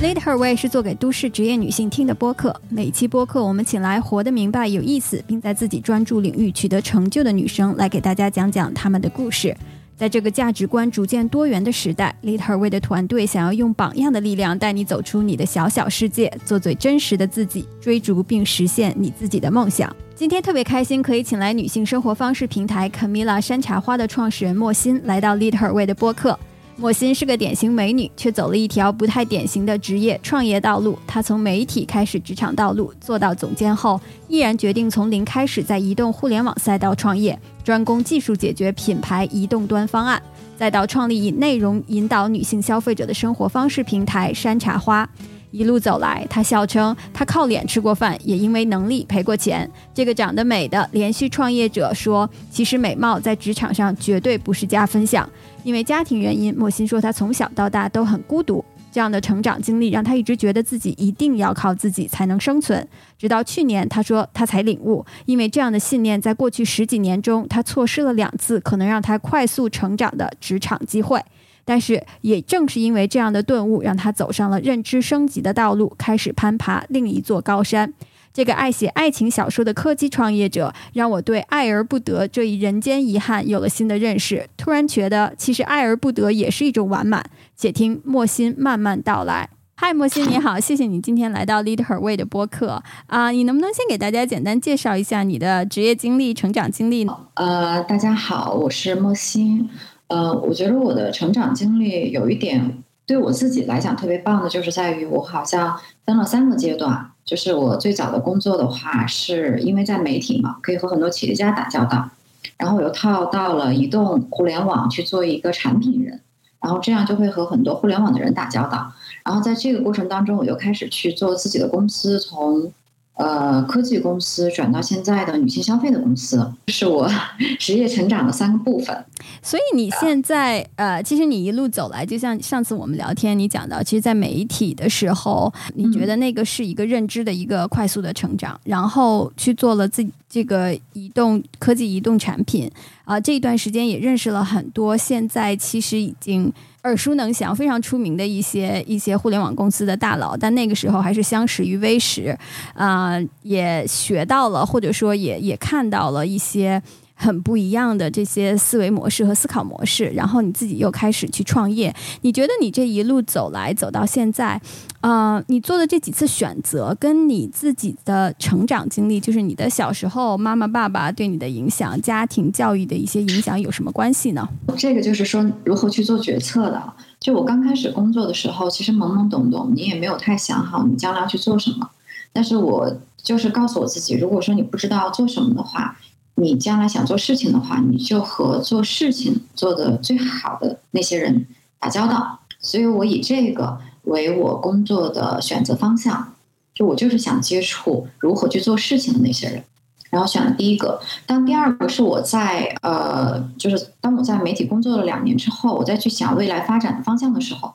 Lead Her Way 是做给都市职业女性听的播客。每期播客，我们请来活得明白、有意思，并在自己专注领域取得成就的女生，来给大家讲讲她们的故事。在这个价值观逐渐多元的时代，Lead Her Way 的团队想要用榜样的力量，带你走出你的小小世界，做最真实的自己，追逐并实现你自己的梦想。今天特别开心，可以请来女性生活方式平台 Camila 山茶花的创始人莫欣来到 Lead Her Way 的播客。莫欣是个典型美女，却走了一条不太典型的职业创业道路。她从媒体开始职场道路，做到总监后，毅然决定从零开始在移动互联网赛道创业，专攻技术解决品牌移动端方案，再到创立以内容引导女性消费者的生活方式平台山茶花。一路走来，她笑称她靠脸吃过饭，也因为能力赔过钱。这个长得美的连续创业者说：“其实美貌在职场上绝对不是加分项。”因为家庭原因，莫欣说她从小到大都很孤独。这样的成长经历让她一直觉得自己一定要靠自己才能生存。直到去年，她说她才领悟，因为这样的信念在过去十几年中，她错失了两次可能让她快速成长的职场机会。但是，也正是因为这样的顿悟，让他走上了认知升级的道路，开始攀爬另一座高山。这个爱写爱情小说的科技创业者，让我对爱而不得这一人间遗憾有了新的认识。突然觉得，其实爱而不得也是一种完满。且听莫欣慢慢道来。嗨，莫欣你好，谢谢你今天来到 Lead Her Way 的播客啊，你能不能先给大家简单介绍一下你的职业经历、成长经历呢？呃，大家好，我是莫欣。呃，我觉得我的成长经历有一点对我自己来讲特别棒的，就是在于我好像分了三个阶段。就是我最早的工作的话，是因为在媒体嘛，可以和很多企业家打交道，然后我又套到了移动互联网去做一个产品人，然后这样就会和很多互联网的人打交道，然后在这个过程当中，我又开始去做自己的公司，从。呃，科技公司转到现在的女性消费的公司，这是我 职业成长的三个部分。所以你现在呃，其实你一路走来，就像上次我们聊天，你讲到，其实，在媒体的时候，你觉得那个是一个认知的一个快速的成长，然后去做了自己这个移动科技移动产品啊，这一段时间也认识了很多现在其实已经。耳熟能详、非常出名的一些一些互联网公司的大佬，但那个时候还是相识于微时，啊，也学到了，或者说也也看到了一些。很不一样的这些思维模式和思考模式，然后你自己又开始去创业。你觉得你这一路走来走到现在，呃，你做的这几次选择，跟你自己的成长经历，就是你的小时候妈妈爸爸对你的影响、家庭教育的一些影响有什么关系呢？这个就是说如何去做决策的。就我刚开始工作的时候，其实懵懵懂懂，你也没有太想好你将来要去做什么。但是我就是告诉我自己，如果说你不知道做什么的话。你将来想做事情的话，你就和做事情做的最好的那些人打交道。所以我以这个为我工作的选择方向，就我就是想接触如何去做事情的那些人，然后选了第一个。当第二个是我在呃，就是当我在媒体工作了两年之后，我再去想未来发展的方向的时候，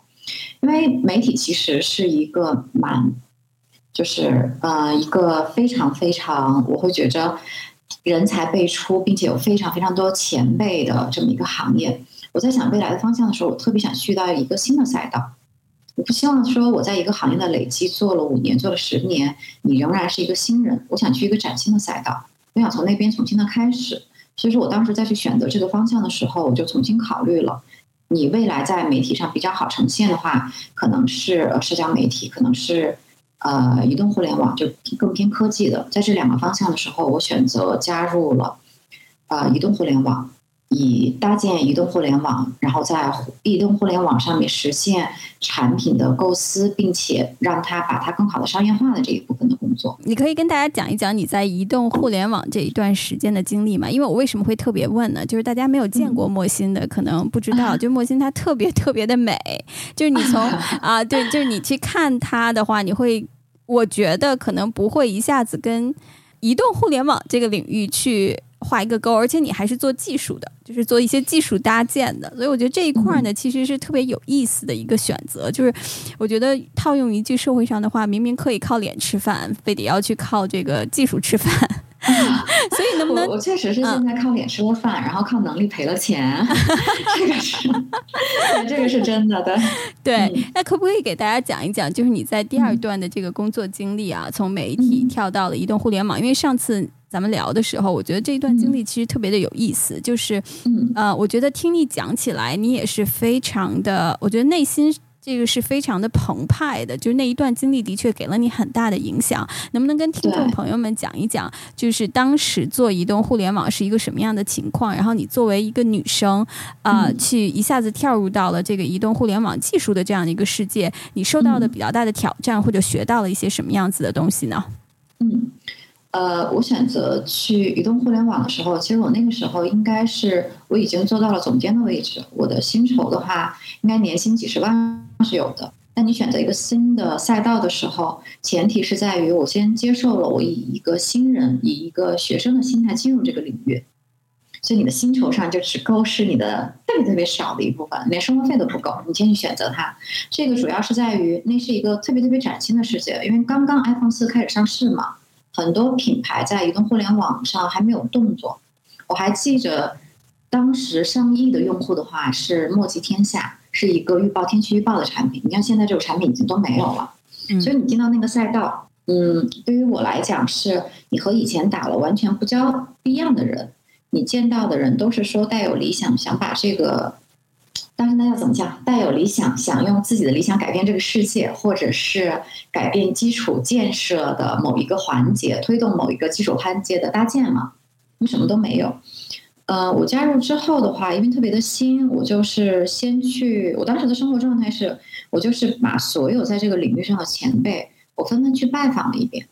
因为媒体其实是一个蛮，就是呃一个非常非常，我会觉着。人才辈出，并且有非常非常多前辈的这么一个行业。我在想未来的方向的时候，我特别想去到一个新的赛道。我不希望说我在一个行业的累积做了五年、做了十年，你仍然是一个新人。我想去一个崭新的赛道，我想从那边重新的开始。所以说我当时再去选择这个方向的时候，我就重新考虑了，你未来在媒体上比较好呈现的话，可能是社交媒体，可能是。呃，移动互联网就更偏科技的，在这两个方向的时候，我选择加入了呃移动互联网，以搭建移动互联网，然后在移动互联网上面实现产品的构思，并且让它把它更好的商业化的这一部分的工作。你可以跟大家讲一讲你在移动互联网这一段时间的经历吗？因为我为什么会特别问呢？就是大家没有见过莫欣的，可能不知道，就莫欣她特别特别的美，就是你从 啊，对，就是你去看她的话，你会。我觉得可能不会一下子跟移动互联网这个领域去画一个勾，而且你还是做技术的，就是做一些技术搭建的，所以我觉得这一块呢，其实是特别有意思的一个选择。就是我觉得套用一句社会上的话，明明可以靠脸吃饭，非得要去靠这个技术吃饭。所以能不能我确实是现在靠脸吃了饭，然后靠能力赔了钱，这个是，对，这个是真的，对。对，那可不可以给大家讲一讲，就是你在第二段的这个工作经历啊，从媒体跳到了移动互联网？因为上次咱们聊的时候，我觉得这一段经历其实特别的有意思，就是呃，我觉得听你讲起来，你也是非常的，我觉得内心。这个是非常的澎湃的，就是那一段经历的确给了你很大的影响。能不能跟听众朋友们讲一讲，就是当时做移动互联网是一个什么样的情况？然后你作为一个女生，啊，去一下子跳入到了这个移动互联网技术的这样的一个世界，你受到的比较大的挑战，或者学到了一些什么样子的东西呢？嗯。呃，我选择去移动互联网的时候，其实我那个时候应该是我已经做到了总监的位置。我的薪酬的话，应该年薪几十万是有的。但你选择一个新的赛道的时候，前提是在于我先接受了我以一个新人、以一个学生的心态进入这个领域，所以你的薪酬上就只够是你的特别特别少的一部分，连生活费都不够。你先去选择它，这个主要是在于那是一个特别特别崭新的世界，因为刚刚 iPhone 四开始上市嘛。很多品牌在移动互联网上还没有动作，我还记着当时上亿的用户的话是墨迹天下，是一个预报天气预报的产品。你看现在这个产品已经都没有了，所以你进到那个赛道，嗯，对于我来讲是你和以前打了完全不交不一样的人，你见到的人都是说带有理想，想把这个。但是那要怎么讲？带有理想，想用自己的理想改变这个世界，或者是改变基础建设的某一个环节，推动某一个基础环节的搭建嘛？你什么都没有。呃，我加入之后的话，因为特别的新，我就是先去。我当时的生活状态是，我就是把所有在这个领域上的前辈，我纷纷去拜访了一遍。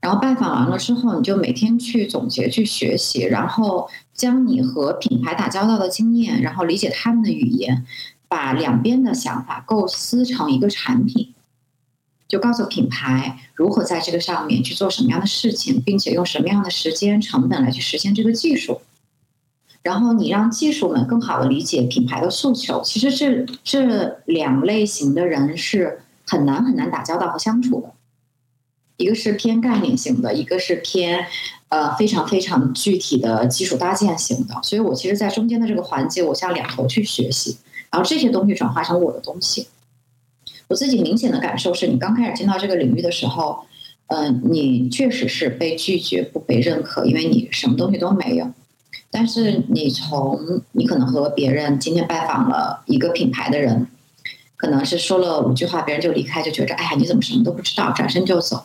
然后拜访完了之后，你就每天去总结、去学习，然后将你和品牌打交道的经验，然后理解他们的语言，把两边的想法构思成一个产品，就告诉品牌如何在这个上面去做什么样的事情，并且用什么样的时间成本来去实现这个技术。然后你让技术们更好的理解品牌的诉求。其实这这两类型的人是很难很难打交道和相处的。一个是偏概念型的，一个是偏呃非常非常具体的基础搭建型的，所以我其实，在中间的这个环节，我向两头去学习，然后这些东西转化成我的东西。我自己明显的感受是，你刚开始进到这个领域的时候，嗯，你确实是被拒绝、不被认可，因为你什么东西都没有。但是你从你可能和别人今天拜访了一个品牌的人，可能是说了五句话，别人就离开，就觉着哎呀，你怎么什么都不知道，转身就走。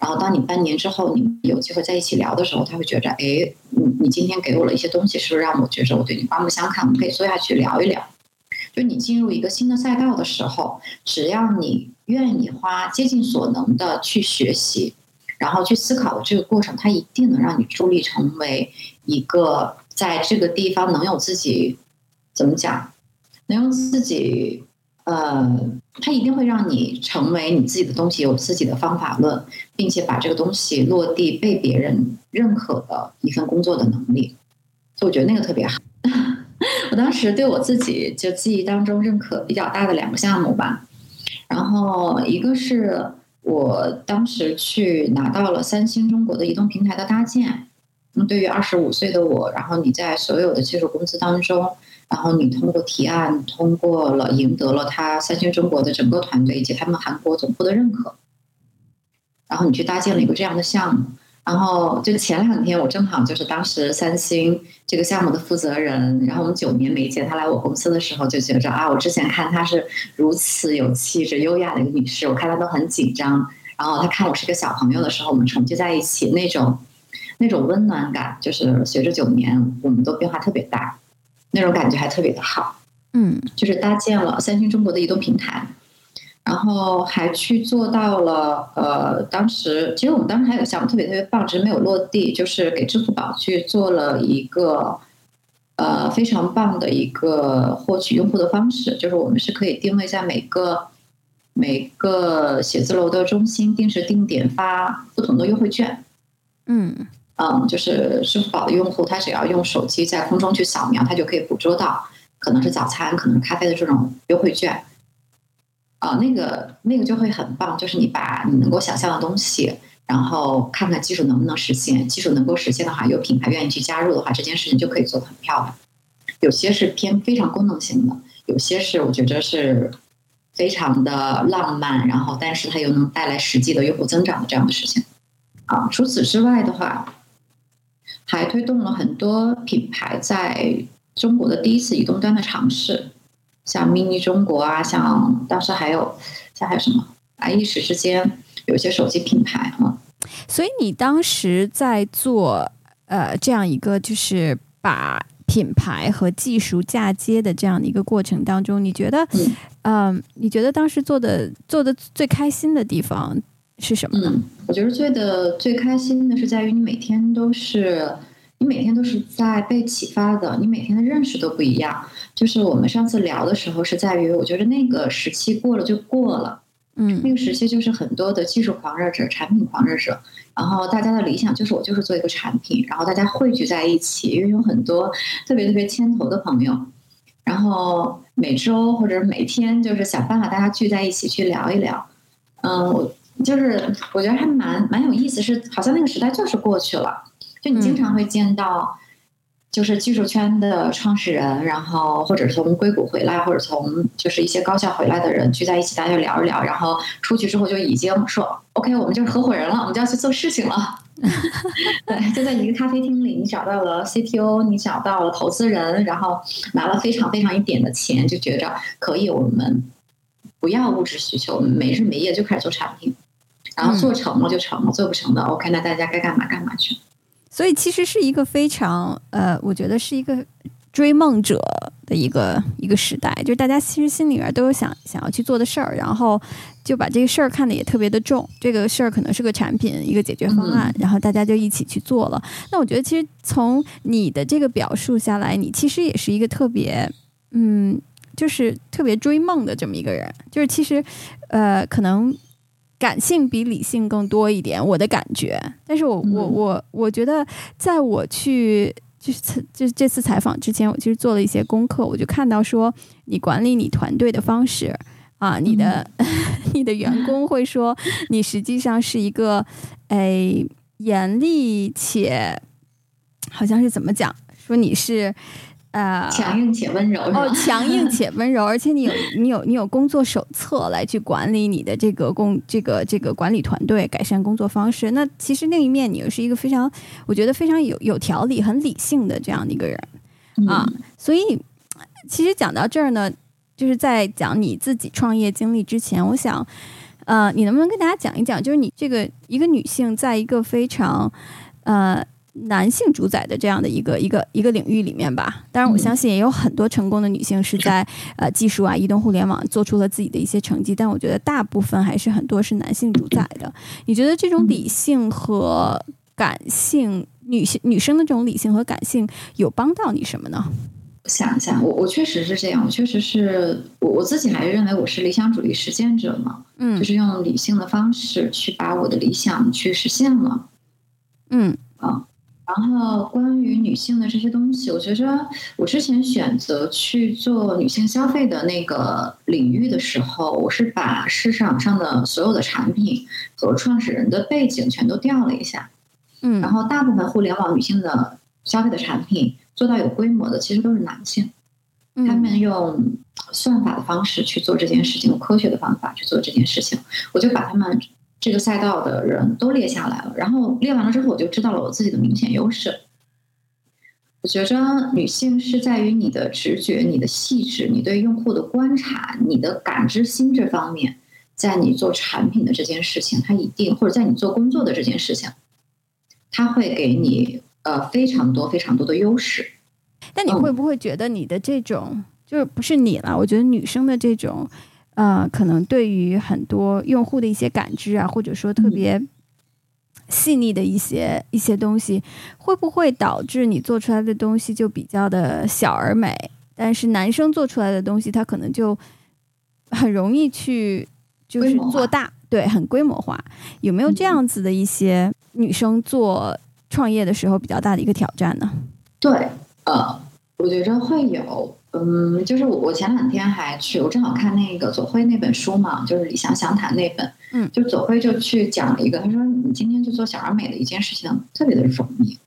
然后，当你半年之后，你有机会在一起聊的时候，他会觉着，哎，你你今天给我了一些东西，是不是让我觉着我对你刮目相看？我们可以坐下去聊一聊。就你进入一个新的赛道的时候，只要你愿意花竭尽所能的去学习，然后去思考的这个过程，它一定能让你助力成为一个在这个地方能有自己怎么讲，能用自己。呃，它一定会让你成为你自己的东西，有自己的方法论，并且把这个东西落地，被别人认可的一份工作的能力。所以我觉得那个特别好。我当时对我自己就记忆当中认可比较大的两个项目吧，然后一个是我当时去拿到了三星中国的移动平台的搭建。那对于二十五岁的我，然后你在所有的技术公司当中。然后你通过提案，通过了赢得了他三星中国的整个团队以及他们韩国总部的认可，然后你去搭建了一个这样的项目。然后就前两天我正好就是当时三星这个项目的负责人，然后我们九年没见，他来我公司的时候就觉着啊，我之前看她是如此有气质、优雅的一个女士，我看她都很紧张。然后他看我是个小朋友的时候，我们重聚在一起，那种那种温暖感，就是随着九年，我们都变化特别大。那种感觉还特别的好，嗯，就是搭建了三星中国的移动平台，然后还去做到了，呃，当时其实我们当时还有个项目特别特别棒，只是没有落地，就是给支付宝去做了一个，呃，非常棒的一个获取用户的方式，就是我们是可以定位在每个每个写字楼的中心，定时定点发不同的优惠券，嗯。嗯，就是支付宝的用户，他只要用手机在空中去扫描，他就可以捕捉到可能是早餐、可能咖啡的这种优惠券。啊，那个那个就会很棒，就是你把你能够想象的东西，然后看看技术能不能实现。技术能够实现的话，有品牌愿意去加入的话，这件事情就可以做得很漂亮。有些是偏非常功能性的，有些是我觉得是非常的浪漫，然后但是它又能带来实际的用户增长的这样的事情。啊，除此之外的话，还推动了很多品牌在中国的第一次移动端的尝试，像 mini 中国啊，像当时还有像还有什么啊，一时之间有些手机品牌啊。所以你当时在做呃这样一个就是把品牌和技术嫁接的这样的一个过程当中，你觉得嗯，你觉得当时做的做的最开心的地方？是什么呢？我觉得最的最开心的是在于你每天都是，你每天都是在被启发的，你每天的认识都不一样。就是我们上次聊的时候，是在于我觉得那个时期过了就过了，嗯，那个时期就是很多的技术狂热者、产品狂热者，然后大家的理想就是我就是做一个产品，然后大家汇聚在一起，因为有很多特别特别牵头的朋友，然后每周或者每天就是想办法大家聚在一起去聊一聊，嗯，我。就是我觉得还蛮蛮有意思，是好像那个时代就是过去了。就你经常会见到，就是技术圈的创始人，然后或者是从硅谷回来，或者从就是一些高校回来的人聚在一起，大家聊一聊，然后出去之后就已经说 OK，我们就是合伙人了，我们就要去做事情了。对，就在一个咖啡厅里，你找到了 CTO，你找到了投资人，然后拿了非常非常一点的钱，就觉着可以，我们不要物质需求，我们没日没夜就开始做产品。然后做成了就成了，做不成的 OK，那大家该干嘛干嘛去。所以其实是一个非常呃，我觉得是一个追梦者的一个一个时代，就是大家其实心里面都有想想要去做的事儿，然后就把这个事儿看得也特别的重。这个事儿可能是个产品，一个解决方案，然后大家就一起去做了。那我觉得其实从你的这个表述下来，你其实也是一个特别嗯，就是特别追梦的这么一个人。就是其实呃，可能。感性比理性更多一点，我的感觉。但是我我我我觉得，在我去就是就这次采访之前，我其实做了一些功课，我就看到说，你管理你团队的方式啊，你的 你的员工会说，你实际上是一个诶严厉且好像是怎么讲，说你是。呃，强硬且温柔哦，强硬且温柔，而且你有你有你有工作手册来去管理你的这个工这个这个管理团队，改善工作方式。那其实另一面，你又是一个非常我觉得非常有有条理、很理性的这样的一个人啊。所以，其实讲到这儿呢，就是在讲你自己创业经历之前，我想，呃，你能不能跟大家讲一讲，就是你这个一个女性，在一个非常呃。男性主宰的这样的一个一个一个领域里面吧，当然我相信也有很多成功的女性是在 呃技术啊、移动互联网做出了自己的一些成绩，但我觉得大部分还是很多是男性主宰的。你觉得这种理性和感性，女性女生的这种理性和感性有帮到你什么呢？想一想，我我确实是这样，我确实是我我自己还是认为我是理想主义实践者嘛，嗯，就是用理性的方式去把我的理想去实现了，嗯啊。然后关于女性的这些东西，我觉着我之前选择去做女性消费的那个领域的时候，我是把市场上的所有的产品和创始人的背景全都调了一下，嗯，然后大部分互联网女性的消费的产品做到有规模的，其实都是男性，他们用算法的方式去做这件事情，用科学的方法去做这件事情，我就把他们。这个赛道的人都列下来了，然后列完了之后，我就知道了我自己的明显优势。我觉着女性是在于你的直觉、你的细致、你对用户的观察、你的感知心这方面，在你做产品的这件事情，它一定或者在你做工作的这件事情，它会给你呃非常多非常多的优势。但你会不会觉得你的这种就是不是你了？我觉得女生的这种。呃，可能对于很多用户的一些感知啊，或者说特别细腻的一些一些东西，会不会导致你做出来的东西就比较的小而美？但是男生做出来的东西，他可能就很容易去就是做大，对，很规模化。有没有这样子的一些女生做创业的时候比较大的一个挑战呢？对，呃，我觉着会有。嗯，就是我我前两天还去，我正好看那个左晖那本书嘛，就是李想详谈那本，嗯，就左晖就去讲了一个，他说你今天去做小而美的一件事情特别的容易，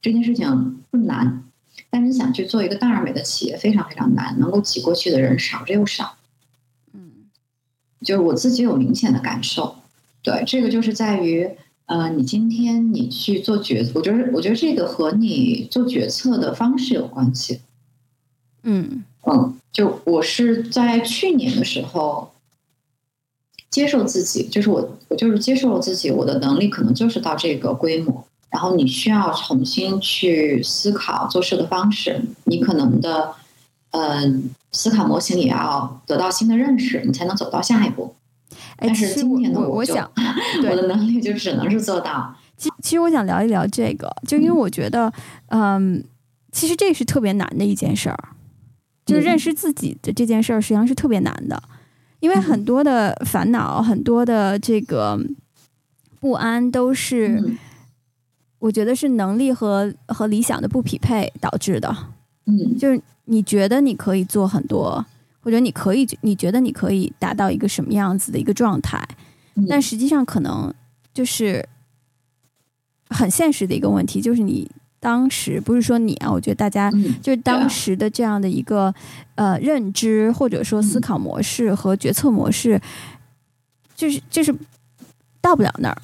这件事情不难，但是你想去做一个大而美的企业非常非常难，能够挤过去的人少之又少。嗯，就是我自己有明显的感受，对，这个就是在于，呃，你今天你去做决，我觉得我觉得这个和你做决策的方式有关系。嗯嗯，就我是在去年的时候。接受自己，就是我，我就是接受了自己，我的能力可能就是到这个规模。然后你需要重新去思考做事的方式，你可能的，嗯，思考模型也要得到新的认识，你才能走到下一步。但是今年的我，我想，我的能力就只能是做到。其其实我想聊一聊这个，就因为我觉得，嗯，其实这是特别难的一件事儿，就是认识自己的这件事儿，实际上是特别难的。因为很多的烦恼，很多的这个不安，都是我觉得是能力和和理想的不匹配导致的。嗯，就是你觉得你可以做很多，或者你可以，你觉得你可以达到一个什么样子的一个状态，但实际上可能就是很现实的一个问题，就是你。当时不是说你啊，我觉得大家就是当时的这样的一个呃认知或者说思考模式和决策模式，就是就是到不了那儿。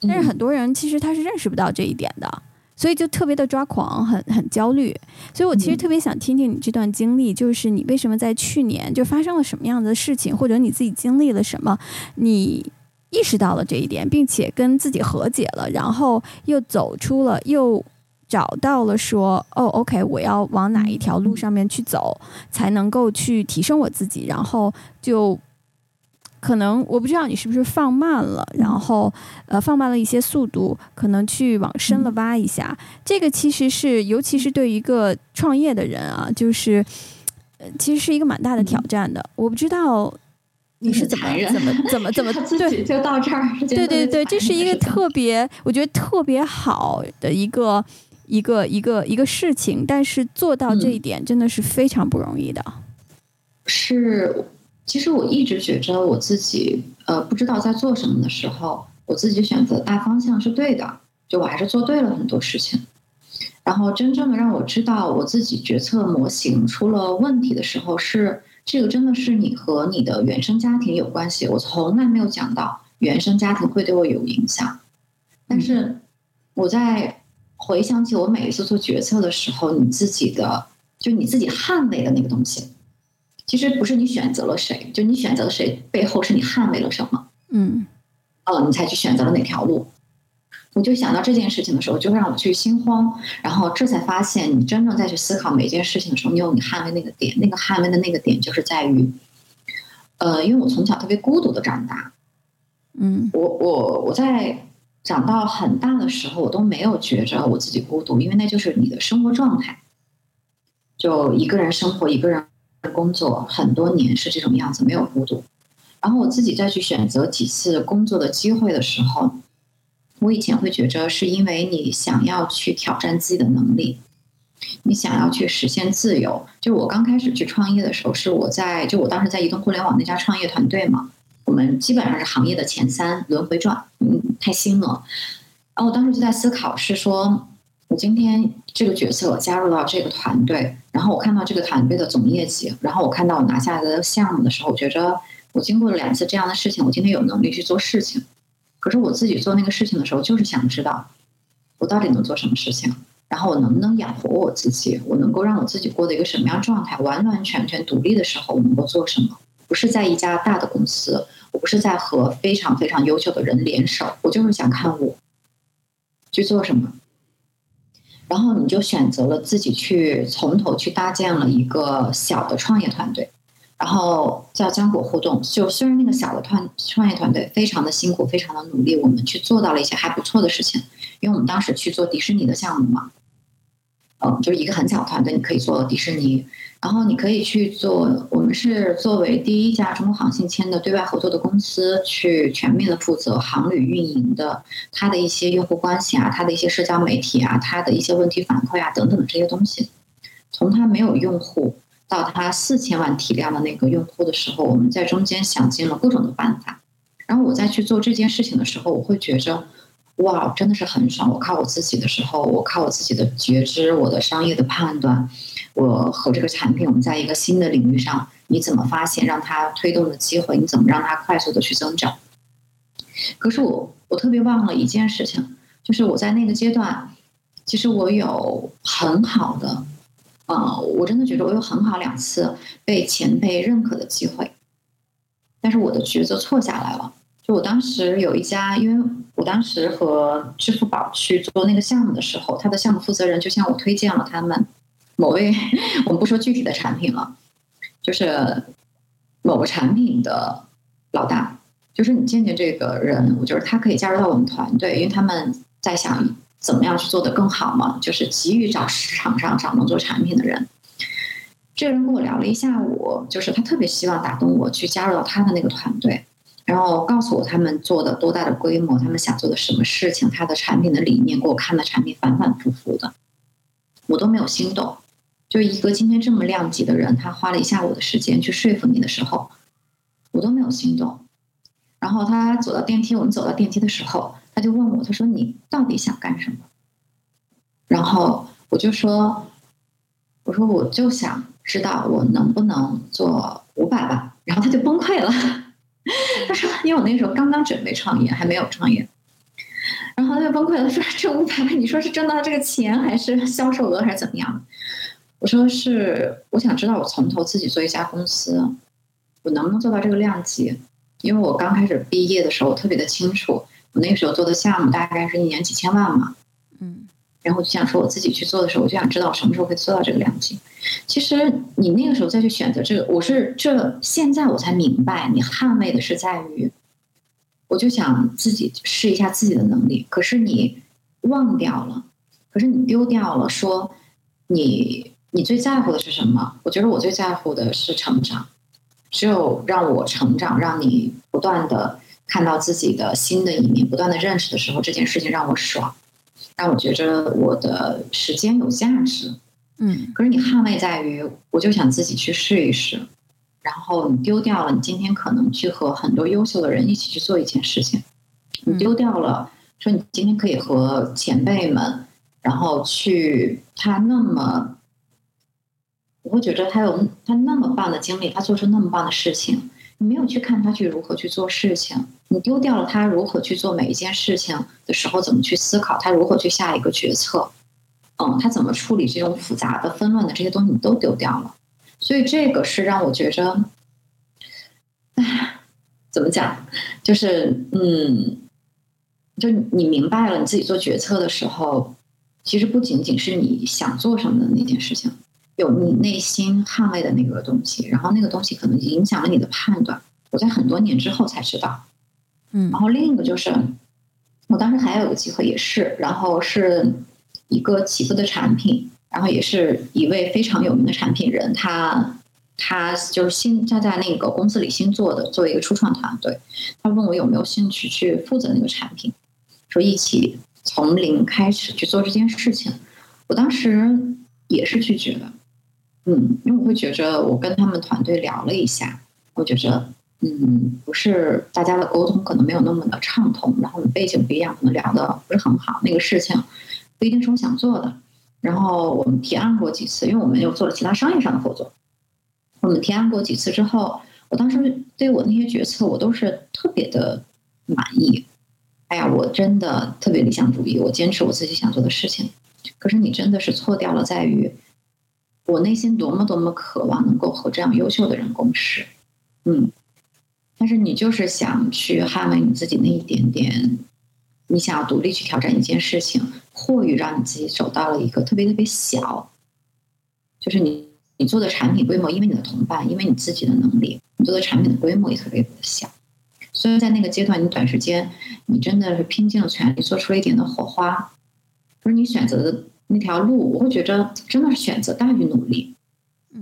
但是很多人其实他是认识不到这一点的，所以就特别的抓狂，很很焦虑。所以我其实特别想听听你这段经历，就是你为什么在去年就发生了什么样的事情，或者你自己经历了什么，你意识到了这一点，并且跟自己和解了，然后又走出了又。找到了，说哦，OK，我要往哪一条路上面去走，才能够去提升我自己？然后就可能我不知道你是不是放慢了，然后呃放慢了一些速度，可能去往深了挖一下。这个其实是，尤其是对一个创业的人啊，就是其实是一个蛮大的挑战的。我不知道你是怎么怎么怎么怎么 对，就到这儿。对对对，这是一个 特别，我觉得特别好的一个。一个一个一个事情，但是做到这一点真的是非常不容易的。是，其实我一直觉着我自己呃不知道在做什么的时候，我自己选择大方向是对的，就我还是做对了很多事情。然后真正的让我知道我自己决策模型出了问题的时候，是这个真的是你和你的原生家庭有关系。我从来没有讲到原生家庭会对我有影响，但是我在。回想起我每一次做决策的时候，你自己的就你自己捍卫的那个东西，其实不是你选择了谁，就你选择了谁背后是你捍卫了什么，嗯，哦，你才去选择了哪条路。我就想到这件事情的时候，就会让我去心慌，然后这才发现，你真正在去思考每一件事情的时候，你有你捍卫那个点，那个捍卫的那个点就是在于，呃，因为我从小特别孤独的长大，嗯，我我我在。长到很大的时候，我都没有觉着我自己孤独，因为那就是你的生活状态。就一个人生活，一个人工作很多年是这种样子，没有孤独。然后我自己再去选择几次工作的机会的时候，我以前会觉着是因为你想要去挑战自己的能力，你想要去实现自由。就我刚开始去创业的时候，是我在就我当时在移动互联网那家创业团队嘛。我们基本上是行业的前三，轮回转，嗯，太新了。然后我当时就在思考，是说我今天这个角色我加入到这个团队，然后我看到这个团队的总业绩，然后我看到我拿下来的项目的时候，我觉着我经过了两次这样的事情，我今天有能力去做事情。可是我自己做那个事情的时候，就是想知道我到底能做什么事情，然后我能不能养活我自己，我能够让我自己过的一个什么样状态，完完全全独立的时候，我能够做什么？不是在一家大的公司。我不是在和非常非常优秀的人联手，我就是想看我去做什么。然后你就选择了自己去从头去搭建了一个小的创业团队，然后叫浆果互动。就虽然那个小的团创业团队非常的辛苦，非常的努力，我们去做到了一些还不错的事情。因为我们当时去做迪士尼的项目嘛，嗯，就是一个很小的团队，你可以做迪士尼。然后你可以去做，我们是作为第一家中国航信签的对外合作的公司，去全面的负责航旅运营的，它的一些用户关系啊，它的一些社交媒体啊，它的一些问题反馈啊等等的这些东西。从它没有用户到它四千万体量的那个用户的时候，我们在中间想尽了各种的办法。然后我再去做这件事情的时候，我会觉着，哇，真的是很爽！我靠我自己的时候，我靠我自己的觉知，我的商业的判断，我和这个产品，我们在一个新的领域上，你怎么发现让它推动的机会？你怎么让它快速的去增长？可是我我特别忘了一件事情，就是我在那个阶段，其实我有很好的，呃，我真的觉得我有很好两次被前辈认可的机会，但是我的抉择错下来了。就我当时有一家，因为我当时和支付宝去做那个项目的时候，他的项目负责人就向我推荐了他们某位，我们不说具体的产品了，就是某个产品的老大，就是你见见这个人，我觉得他可以加入到我们团队，因为他们在想怎么样去做得更好嘛，就是急于找市场上找能做产品的人。这个人跟我聊了一下午，就是他特别希望打动我去加入到他的那个团队。然后告诉我他们做的多大的规模，他们想做的什么事情，他的产品的理念，给我看的产品反反复复的，我都没有心动。就一个今天这么量级的人，他花了一下午的时间去说服你的时候，我都没有心动。然后他走到电梯，我们走到电梯的时候，他就问我，他说：“你到底想干什么？”然后我就说：“我说我就想知道我能不能做五百万。”然后他就崩溃了。他说：“因为我那时候刚刚准备创业，还没有创业，然后他就崩溃了，说这五百万，你说是挣到这个钱，还是销售额，还是怎么样？”我说：“是，我想知道我从头自己做一家公司，我能不能做到这个量级？因为我刚开始毕业的时候，我特别的清楚，我那个时候做的项目大概是一年几千万嘛，嗯。”然后就想说，我自己去做的时候，我就想知道什么时候会做到这个量级。其实你那个时候再去选择这个，我是这现在我才明白，你捍卫的是在于，我就想自己试一下自己的能力。可是你忘掉了，可是你丢掉了，说你你最在乎的是什么？我觉得我最在乎的是成长。只有让我成长，让你不断的看到自己的新的一面，不断的认识的时候，这件事情让我爽。让我觉着我的时间有价值，嗯。可是你捍卫在于，我就想自己去试一试，然后你丢掉了，你今天可能去和很多优秀的人一起去做一件事情，你丢掉了，说你今天可以和前辈们，然后去他那么，我会觉得他有他那么棒的经历，他做出那么棒的事情。你没有去看他去如何去做事情，你丢掉了他如何去做每一件事情的时候怎么去思考，他如何去下一个决策，嗯，他怎么处理这种复杂的、纷乱的这些东西，你都丢掉了。所以这个是让我觉着，唉，怎么讲？就是嗯，就你明白了，你自己做决策的时候，其实不仅仅是你想做什么的那件事情。有你内心捍卫的那个东西，然后那个东西可能影响了你的判断。我在很多年之后才知道，嗯。然后另一个就是，我当时还有个机会也是，然后是一个起步的产品，然后也是一位非常有名的产品人，他他就是新他在那个公司里新做的，作为一个初创团队，他问我有没有兴趣去负责那个产品，说一起从零开始去做这件事情。我当时也是拒绝的。嗯，因为我会觉着，我跟他们团队聊了一下，我觉着，嗯，不是大家的沟通可能没有那么的畅通，然后我们背景不一样，可能聊的不是很好。那个事情不一定是我想做的。然后我们提案过几次，因为我们又做了其他商业上的合作。我们提案过几次之后，我当时对我那些决策，我都是特别的满意。哎呀，我真的特别理想主义，我坚持我自己想做的事情。可是你真的是错掉了，在于。我内心多么多么渴望能够和这样优秀的人共事，嗯，但是你就是想去捍卫你自己那一点点，你想要独立去挑战一件事情，或于让你自己走到了一个特别特别小，就是你你做的产品规模，因为你的同伴，因为你自己的能力，你做的产品的规模也特别小，所以在那个阶段，你短时间你真的是拼尽了全力，做出了一点的火花，不是你选择的。那条路，我会觉得真的是选择大于努力。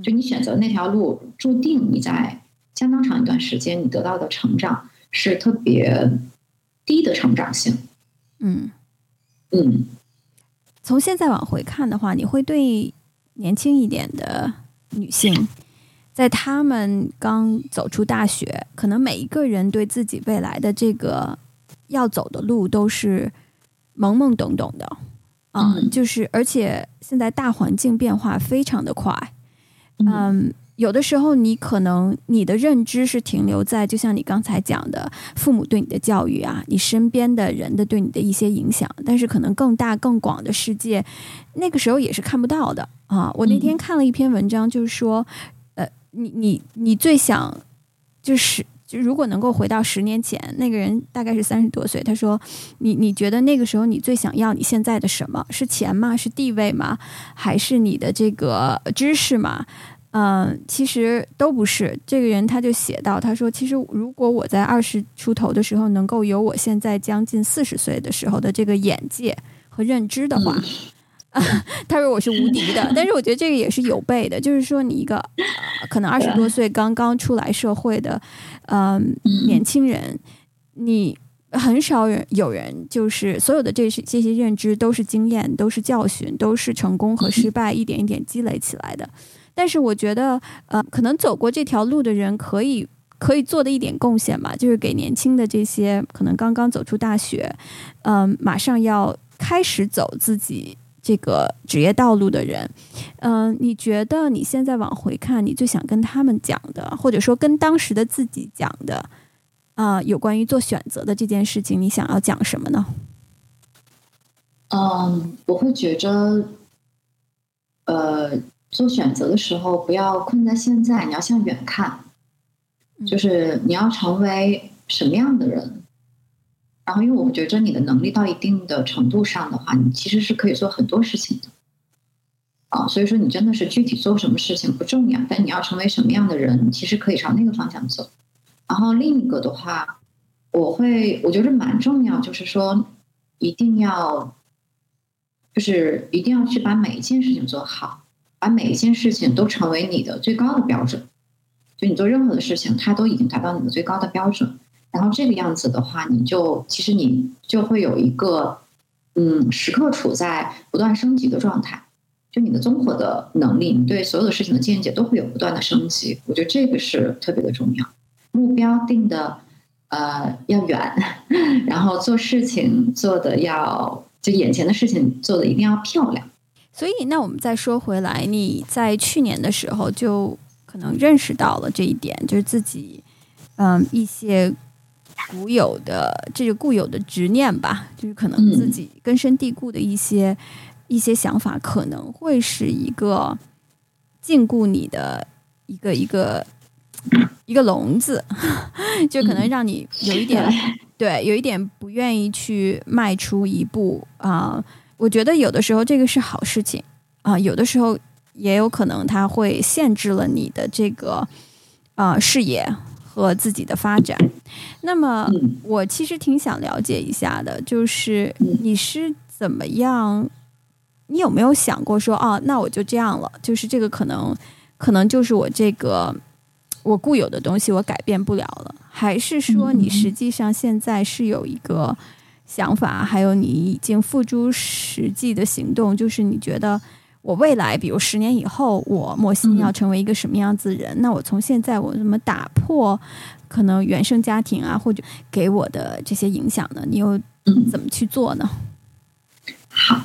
就你选择那条路，注定你在相当长一段时间，你得到的成长是特别低的成长性。嗯嗯，从现在往回看的话，你会对年轻一点的女性，在她们刚走出大学，可能每一个人对自己未来的这个要走的路都是懵懵懂懂的，啊，就是而且现在大环境变化非常的快，嗯。有的时候，你可能你的认知是停留在，就像你刚才讲的，父母对你的教育啊，你身边的人的对你的一些影响，但是可能更大更广的世界，那个时候也是看不到的啊。我那天看了一篇文章，就是说，呃，你你你最想，就是就如果能够回到十年前，那个人大概是三十多岁，他说，你你觉得那个时候你最想要你现在的什么是钱吗？是地位吗？还是你的这个知识吗？嗯，其实都不是。这个人他就写到，他说：“其实如果我在二十出头的时候能够有我现在将近四十岁的时候的这个眼界和认知的话，他说我是无敌的。但是我觉得这个也是有备的，就是说你一个可能二十多岁刚刚出来社会的嗯年轻人，你很少人有人就是所有的这些这些认知都是经验，都是教训，都是成功和失败一点一点积累起来的。”但是我觉得，呃，可能走过这条路的人可以可以做的一点贡献吧，就是给年轻的这些可能刚刚走出大学，嗯，马上要开始走自己这个职业道路的人，嗯，你觉得你现在往回看，你最想跟他们讲的，或者说跟当时的自己讲的，啊，有关于做选择的这件事情，你想要讲什么呢？嗯，我会觉着，呃。做选择的时候，不要困在现在，你要向远看，就是你要成为什么样的人。然后，因为我觉着你的能力到一定的程度上的话，你其实是可以做很多事情的。啊，所以说你真的是具体做什么事情不重要，但你要成为什么样的人，其实可以朝那个方向走。然后另一个的话，我会我觉得蛮重要，就是说一定要，就是一定要去把每一件事情做好。把每一件事情都成为你的最高的标准，就你做任何的事情，它都已经达到你的最高的标准。然后这个样子的话，你就其实你就会有一个嗯，时刻处在不断升级的状态。就你的综合的能力，你对所有的事情的见解都会有不断的升级。我觉得这个是特别的重要。目标定的呃要远，然后做事情做的要就眼前的事情做的一定要漂亮。所以，那我们再说回来，你在去年的时候就可能认识到了这一点，就是自己，嗯，一些固有的这个固有的执念吧，就是可能自己根深蒂固的一些一些想法，可能会是一个禁锢你的一个一个一个笼子，就可能让你有一点对，有一点不愿意去迈出一步啊。我觉得有的时候这个是好事情啊，有的时候也有可能它会限制了你的这个啊视野和自己的发展。那么我其实挺想了解一下的，就是你是怎么样？你有没有想过说，哦，那我就这样了？就是这个可能可能就是我这个我固有的东西，我改变不了了，还是说你实际上现在是有一个？想法，还有你已经付诸实际的行动，就是你觉得我未来，比如十年以后，我莫心要成为一个什么样子人？那我从现在我怎么打破可能原生家庭啊，或者给我的这些影响呢？你又怎么去做呢？好，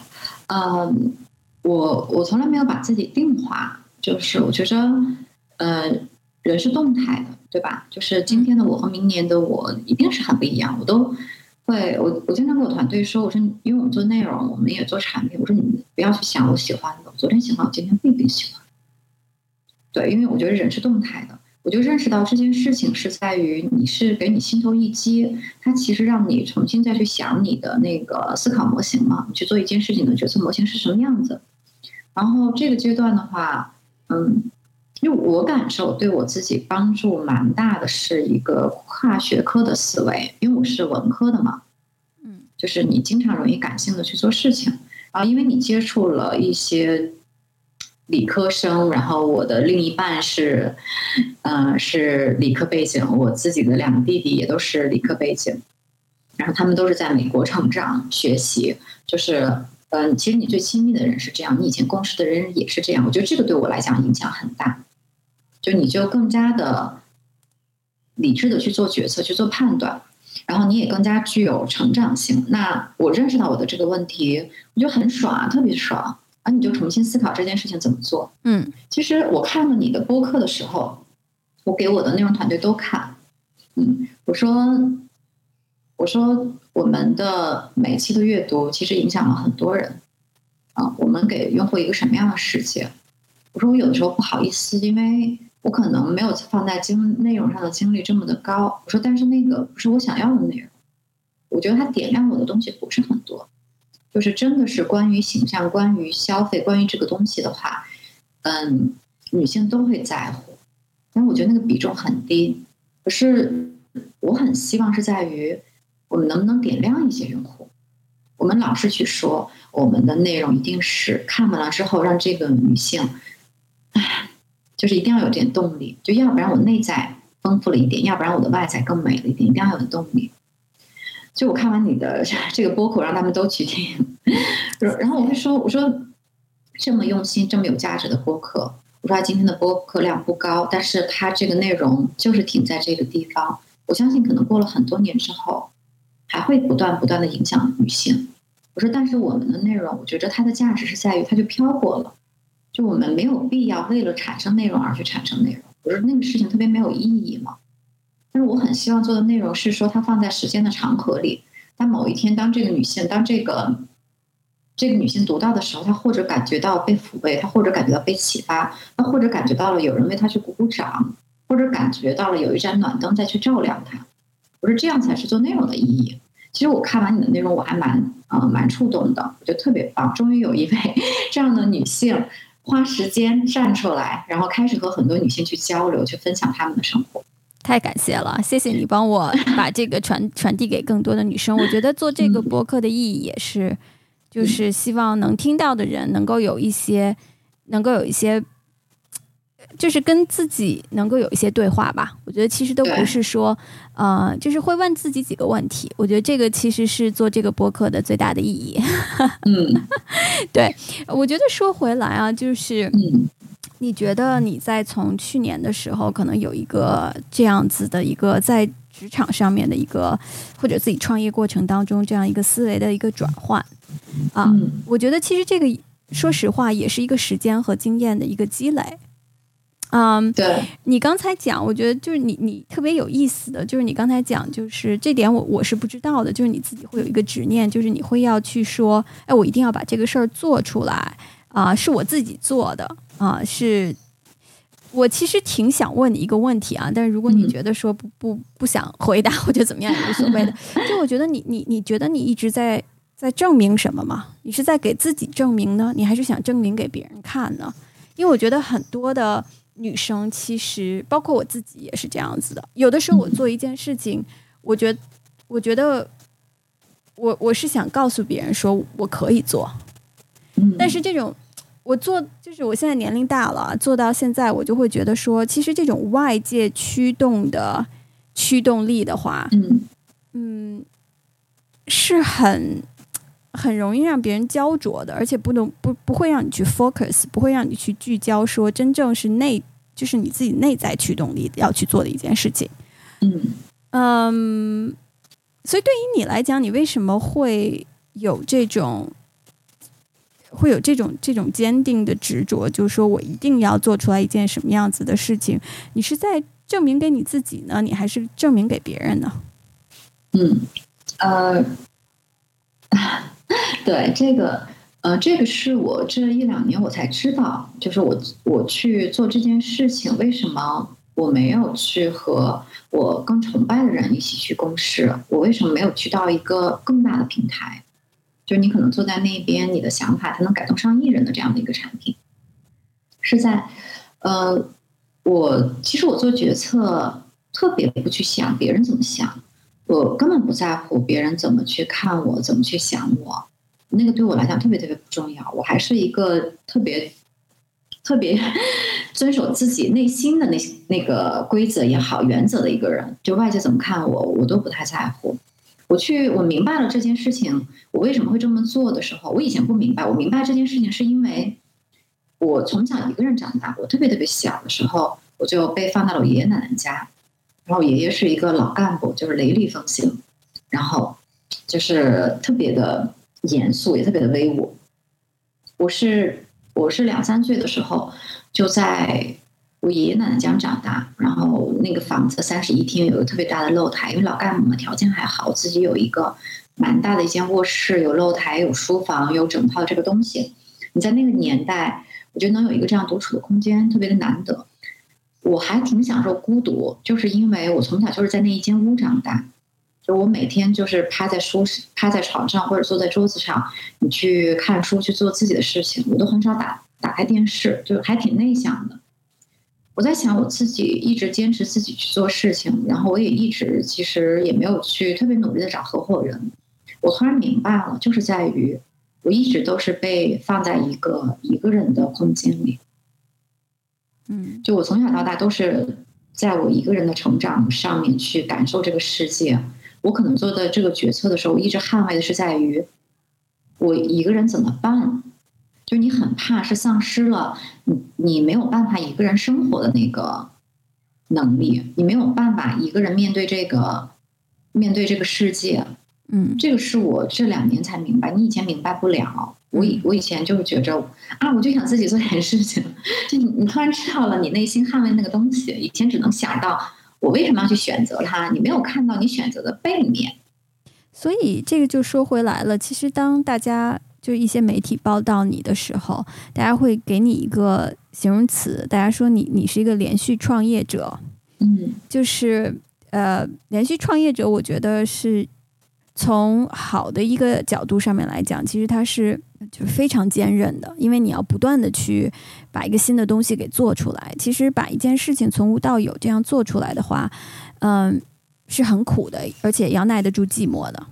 嗯，我我从来没有把自己定化，就是我觉着，呃，人是动态的，对吧？就是今天的我和明年的我一定是很不一样，我都。会，我我经常跟我团队说，我说，因为我们做内容，我们也做产品，我说你们不要去想我喜欢的，昨天喜欢，我今天不一定喜欢。对，因为我觉得人是动态的，我就认识到这件事情是在于你是给你心头一击，它其实让你重新再去想你的那个思考模型嘛，去做一件事情的决策模型是什么样子。然后这个阶段的话，嗯。因为我感受对我自己帮助蛮大的，是一个跨学科的思维。因为我是文科的嘛，嗯，就是你经常容易感性的去做事情，然后因为你接触了一些理科生，然后我的另一半是，呃，是理科背景，我自己的两个弟弟也都是理科背景，然后他们都是在美国成长学习，就是，嗯，其实你最亲密的人是这样，你以前共事的人也是这样，我觉得这个对我来讲影响很大。就你就更加的理智的去做决策，去做判断，然后你也更加具有成长性。那我认识到我的这个问题，我就很爽，特别爽。啊，你就重新思考这件事情怎么做。嗯，其实我看了你的播客的时候，我给我的内容团队都看。嗯，我说，我说我们的每期的阅读其实影响了很多人。啊，我们给用户一个什么样的世界？我说我有的时候不好意思，因为我可能没有放在精内容上的精力这么的高。我说，但是那个不是我想要的内容。我觉得它点亮我的东西不是很多，就是真的是关于形象、关于消费、关于这个东西的话，嗯，女性都会在乎，但我觉得那个比重很低。可是我很希望是在于我们能不能点亮一些用户。我们老是去说我们的内容一定是看完了之后让这个女性，就是一定要有点动力，就要不然我内在丰富了一点，要不然我的外在更美了一点，一定要有动力。就我看完你的这个播客，让他们都去听，然后我会说，我说这么用心、这么有价值的播客，我说他今天的播客量不高，但是他这个内容就是停在这个地方，我相信可能过了很多年之后，还会不断不断的影响女性。我说，但是我们的内容，我觉得它的价值是在于它就飘过了，就我们没有必要为了产生内容而去产生内容。我说那个事情特别没有意义嘛。但是我很希望做的内容是说，它放在时间的长河里。当某一天，当这个女性，当这个这个女性读到的时候，她或者感觉到被抚慰，她或者感觉到被启发，她或者感觉到了有人为她去鼓鼓掌，或者感觉到了有一盏暖灯在去照亮她。我说这样才是做内容的意义。其实我看完你的内容，我还蛮呃蛮触动的，我觉得特别棒。终于有一位 这样的女性花时间站出来，然后开始和很多女性去交流，去分享她们的生活。太感谢了，谢谢你帮我把这个传传递给更多的女生。我觉得做这个播客的意义也是，就是希望能听到的人能够有一些，能够有一些，就是跟自己能够有一些对话吧。我觉得其实都不是说，呃，就是会问自己几个问题。我觉得这个其实是做这个播客的最大的意义。嗯，对，我觉得说回来啊，就是嗯。你觉得你在从去年的时候，可能有一个这样子的一个在职场上面的一个，或者自己创业过程当中这样一个思维的一个转换啊？我觉得其实这个说实话也是一个时间和经验的一个积累。嗯，对。你刚才讲，我觉得就是你你特别有意思的就是你刚才讲，就是这点我我是不知道的，就是你自己会有一个执念，就是你会要去说，哎，我一定要把这个事儿做出来。啊，是我自己做的啊，是我其实挺想问你一个问题啊，但是如果你觉得说不不不想回答或者怎么样也无所谓的，就我觉得你你你觉得你一直在在证明什么吗？你是在给自己证明呢，你还是想证明给别人看呢？因为我觉得很多的女生其实包括我自己也是这样子的，有的时候我做一件事情，我觉得我觉得我我是想告诉别人说我可以做。但是这种，我做就是我现在年龄大了，做到现在我就会觉得说，其实这种外界驱动的驱动力的话，嗯。嗯，是很很容易让别人焦灼的，而且不能不不会让你去 focus，不会让你去聚焦，说真正是内就是你自己内在驱动力要去做的一件事情。嗯嗯，所以对于你来讲，你为什么会有这种？会有这种这种坚定的执着，就是说我一定要做出来一件什么样子的事情。你是在证明给你自己呢，你还是证明给别人呢？嗯，呃，对这个，呃，这个是我这一两年我才知道，就是我我去做这件事情，为什么我没有去和我更崇拜的人一起去共事？我为什么没有去到一个更大的平台？就是你可能坐在那边，你的想法它能感动上亿人的这样的一个产品，是在，呃，我其实我做决策特别不去想别人怎么想，我根本不在乎别人怎么去看我，怎么去想我，那个对我来讲特别特别不重要。我还是一个特别 特别遵守自己内心的那些那个规则也好、原则的一个人。就外界怎么看我，我都不太在乎。我去，我明白了这件事情，我为什么会这么做的时候，我以前不明白。我明白这件事情是因为我从小一个人长大，我特别特别小的时候，我就被放到了我爷爷奶奶家。然后爷爷是一个老干部，就是雷厉风行，然后就是特别的严肃，也特别的威武。我是我是两三岁的时候就在我爷爷奶奶家长大，然后那个房子三室一厅有个特别大的露台，因为老干部嘛条件还好，自己有一个蛮大的一间卧室，有露台，有书房，有整套这个东西。你在那个年代，我觉得能有一个这样独处的空间，特别的难得。我还挺享受孤独，就是因为我从小就是在那一间屋长大。就我每天就是趴在书趴在床上或者坐在桌子上，你去看书去做自己的事情，我都很少打打开电视，就还挺内向的。我在想我自己一直坚持自己去做事情，然后我也一直其实也没有去特别努力的找合伙人。我突然明白了，就是在于我一直都是被放在一个一个人的空间里。嗯，就我从小到大都是在我一个人的成长上面去感受这个世界。我可能做的这个决策的时候，我一直捍卫的是在于我一个人怎么办？就你很怕是丧失了你你没有办法一个人生活的那个能力，你没有办法一个人面对这个面对这个世界。嗯，这个是我这两年才明白，你以前明白不了。我以我以前就是觉着啊，我就想自己做点事情。就你你突然知道了，你内心捍卫那个东西，以前只能想到。我为什么要去选择它？你没有看到你选择的背面，所以这个就说回来了。其实当大家就一些媒体报道你的时候，大家会给你一个形容词，大家说你你是一个连续创业者。嗯，就是呃，连续创业者，我觉得是从好的一个角度上面来讲，其实它是。就是非常坚韧的，因为你要不断的去把一个新的东西给做出来。其实把一件事情从无到有这样做出来的话，嗯，是很苦的，而且要耐得住寂寞的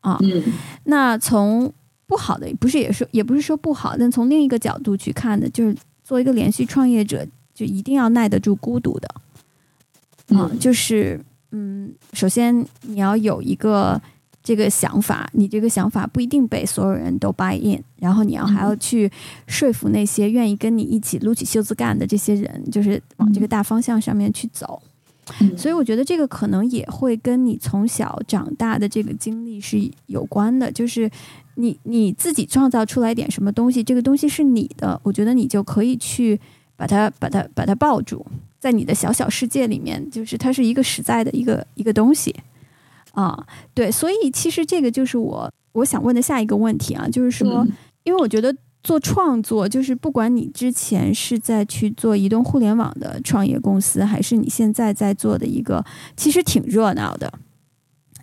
啊。嗯，那从不好的，不是也是也不是说不好，但从另一个角度去看的，就是做一个连续创业者，就一定要耐得住孤独的。嗯，就是嗯，首先你要有一个。这个想法，你这个想法不一定被所有人都 buy in，然后你要还要去说服那些愿意跟你一起撸起袖子干的这些人，就是往这个大方向上面去走。所以我觉得这个可能也会跟你从小长大的这个经历是有关的，就是你你自己创造出来点什么东西，这个东西是你的，我觉得你就可以去把它把它把它抱住，在你的小小世界里面，就是它是一个实在的一个一个东西。啊，对，所以其实这个就是我我想问的下一个问题啊，就是说，因为我觉得做创作，就是不管你之前是在去做移动互联网的创业公司，还是你现在在做的一个其实挺热闹的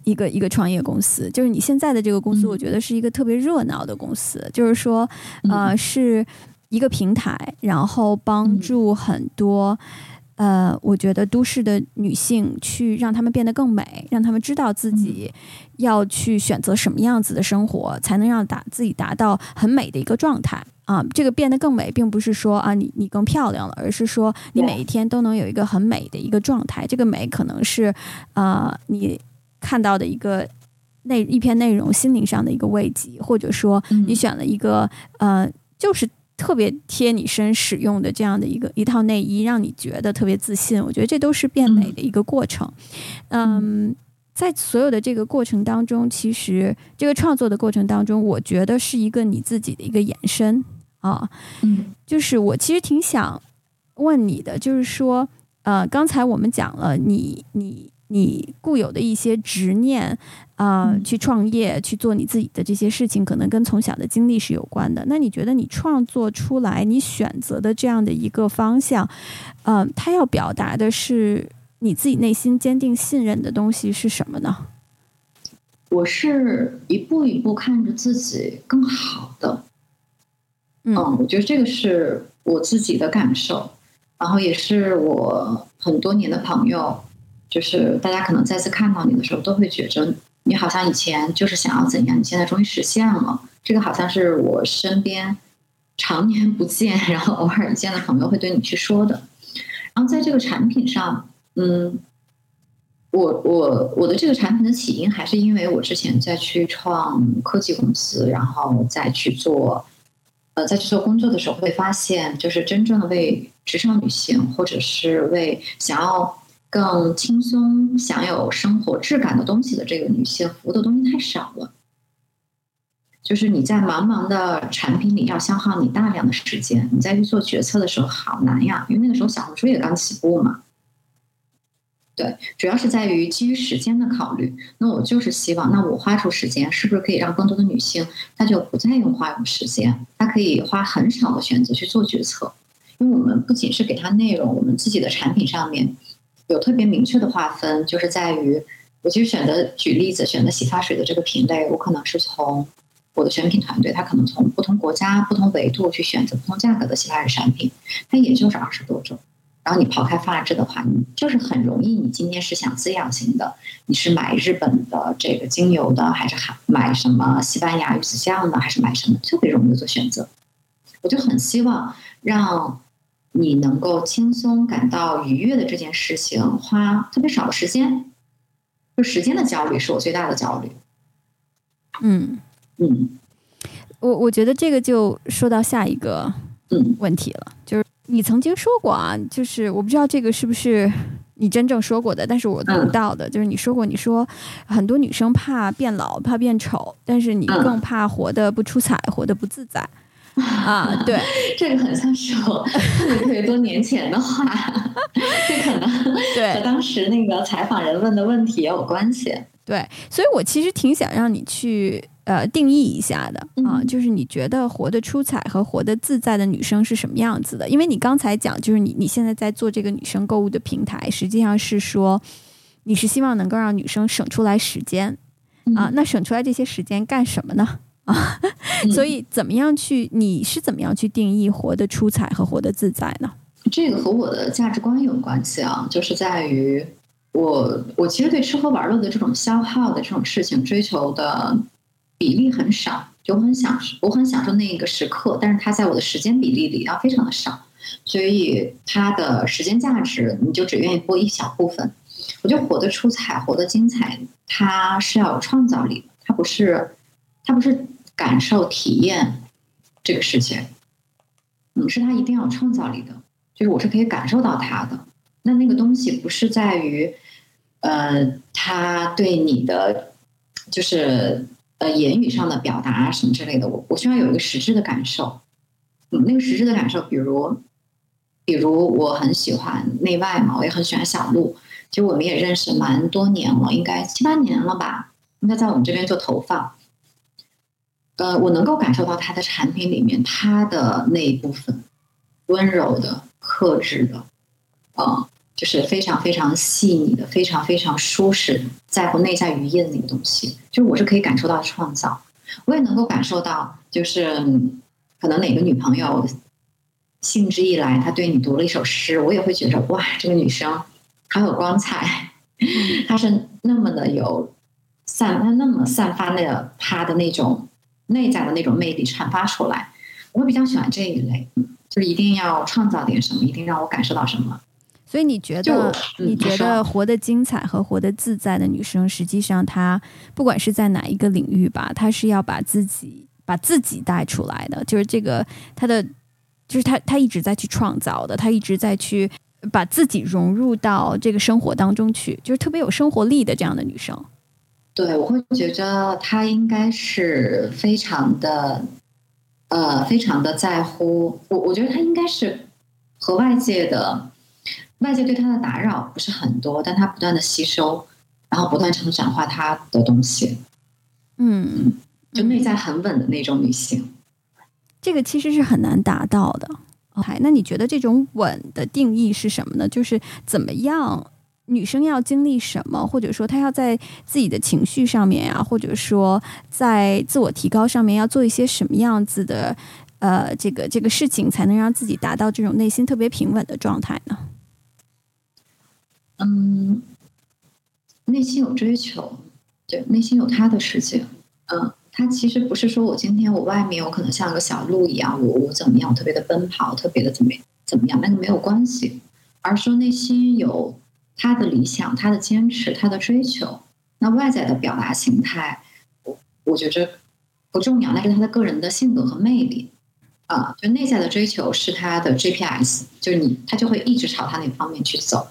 一个一个创业公司，就是你现在的这个公司，我觉得是一个特别热闹的公司，就是说，呃，是一个平台，然后帮助很多。呃，我觉得都市的女性去让她们变得更美，让她们知道自己要去选择什么样子的生活，才能让达自己达到很美的一个状态啊。这个变得更美，并不是说啊你你更漂亮了，而是说你每一天都能有一个很美的一个状态。这个美可能是啊你看到的一个那一篇内容，心灵上的一个慰藉，或者说你选了一个呃就是。特别贴你身使用的这样的一个一套内衣，让你觉得特别自信。我觉得这都是变美的一个过程。嗯，在所有的这个过程当中，其实这个创作的过程当中，我觉得是一个你自己的一个延伸啊。嗯，就是我其实挺想问你的，就是说，呃，刚才我们讲了你你。你固有的一些执念啊，去创业去做你自己的这些事情，可能跟从小的经历是有关的。那你觉得你创作出来，你选择的这样的一个方向，嗯，它要表达的是你自己内心坚定信任的东西是什么呢？我是一步一步看着自己更好的，嗯，我觉得这个是我自己的感受，然后也是我很多年的朋友。就是大家可能再次看到你的时候，都会觉着你好像以前就是想要怎样，你现在终于实现了。这个好像是我身边常年不见，然后偶尔见的朋友会对你去说的。然后在这个产品上，嗯，我我我的这个产品的起因还是因为我之前在去创科技公司，然后再去做呃再去做工作的时候，会发现就是真正的为职场女性，或者是为想要。更轻松享有生活质感的东西的这个女性，服务的东西太少了。就是你在茫茫的产品里要消耗你大量的时间，你再去做决策的时候好难呀，因为那个时候小红书也刚起步嘛。对，主要是在于基于时间的考虑。那我就是希望，那我花出时间，是不是可以让更多的女性，她就不再用花用时间，她可以花很少的选择去做决策？因为我们不仅是给她内容，我们自己的产品上面有特别明确的划分，就是在于我其实选择举例子，选择洗发水的这个品类，我可能是从。我的选品团队，他可能从不同国家、不同维度去选择不同价格的洗发水产品，它也就是二十多种。然后你抛开发质的话，你就是很容易。你今天是想滋养型的，你是买日本的这个精油的，还是还买什么西班牙鱼子酱的，还是买什么？特别容易做选择。我就很希望让你能够轻松感到愉悦的这件事情，花特别少的时间。就时间的焦虑是我最大的焦虑。嗯。嗯，我我觉得这个就说到下一个嗯问题了，就是你曾经说过啊，就是我不知道这个是不是你真正说过的，但是我读到的就是你说过，你说很多女生怕变老，怕变丑，但是你更怕活得不出彩，活得不自在啊。对，这个很像是我特别特别多年前的话，这可能对和当时那个采访人问的问题也有关系。对，所以我其实挺想让你去。呃，定义一下的啊，就是你觉得活得出彩和活得自在的女生是什么样子的？因为你刚才讲，就是你你现在在做这个女生购物的平台，实际上是说你是希望能够让女生省出来时间啊，那省出来这些时间干什么呢？啊，所以怎么样去？你是怎么样去定义活得出彩和活得自在呢？这个和我的价值观有关系啊，就是在于我我其实对吃喝玩乐的这种消耗的这种事情追求的。比例很少，就很享受，我很享受那一个时刻，但是它在我的时间比例里要非常的少，所以它的时间价值你就只愿意播一小部分。我觉得活得出彩，活得精彩，它是要有创造力的，它不是，它不是感受体验这个世界，嗯，是他一定要有创造力的，就是我是可以感受到他的。那那个东西不是在于，呃，他对你的就是。呃，言语上的表达什么之类的，我我需要有一个实质的感受。嗯，那个实质的感受，比如，比如我很喜欢内外嘛，我也很喜欢小鹿。其实我们也认识蛮多年了，应该七八年了吧？应该在我们这边做投放。呃，我能够感受到他的产品里面他的那一部分温柔的、克制的，啊。就是非常非常细腻的，非常非常舒适，在乎内在语义的那个东西，就是我是可以感受到创造，我也能够感受到，就是可能哪个女朋友兴致一来，她对你读了一首诗，我也会觉得哇，这个女生好有光彩，她是那么的有散，她那么散发的她的那种内在的那种魅力散发出来，我比较喜欢这一类，就是一定要创造点什么，一定让我感受到什么。所以你觉得，你觉得活得精彩和活得自在的女生，实际上她不管是在哪一个领域吧，她是要把自己把自己带出来的，就是这个她的，就是她她一直在去创造的，她一直在去把自己融入到这个生活当中去，就是特别有生活力的这样的女生。对，我会觉得他应该是非常的，呃，非常的在乎我。我觉得他应该是和外界的。外界对他的打扰不是很多，但他不断的吸收，然后不断成长化他的东西。嗯，就内在很稳的那种女性，这个其实是很难达到的。OK，那你觉得这种稳的定义是什么呢？就是怎么样，女生要经历什么，或者说她要在自己的情绪上面呀，或者说在自我提高上面要做一些什么样子的呃这个这个事情，才能让自己达到这种内心特别平稳的状态呢？嗯，内心有追求，对，内心有他的世界。嗯，他其实不是说我今天我外面我可能像个小鹿一样，我我怎么样，特别的奔跑，特别的怎么怎么样，那个没有关系，而说内心有他的理想、他的坚持、他的追求。那外在的表达形态，我我觉着不重要，那是他的个人的性格和魅力。啊，就内在的追求是他的 GPS，就是你他就会一直朝他那方面去走。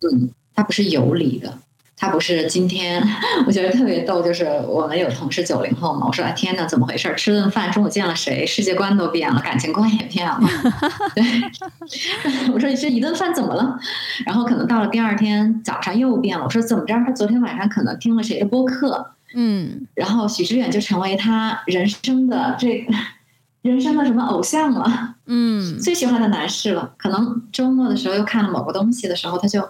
嗯，他不是有理的。他不是今天，我觉得特别逗，就是我们有同事九零后嘛，我说啊天哪，怎么回事？吃顿饭，中午见了谁，世界观都变了，感情观也变了。对，我说你这一顿饭怎么了？然后可能到了第二天早上又变了。我说怎么着？他昨天晚上可能听了谁的播客，嗯，然后许知远就成为他人生的这人生的什么偶像了，嗯，最喜欢的男士了。可能周末的时候又看了某个东西的时候，他就。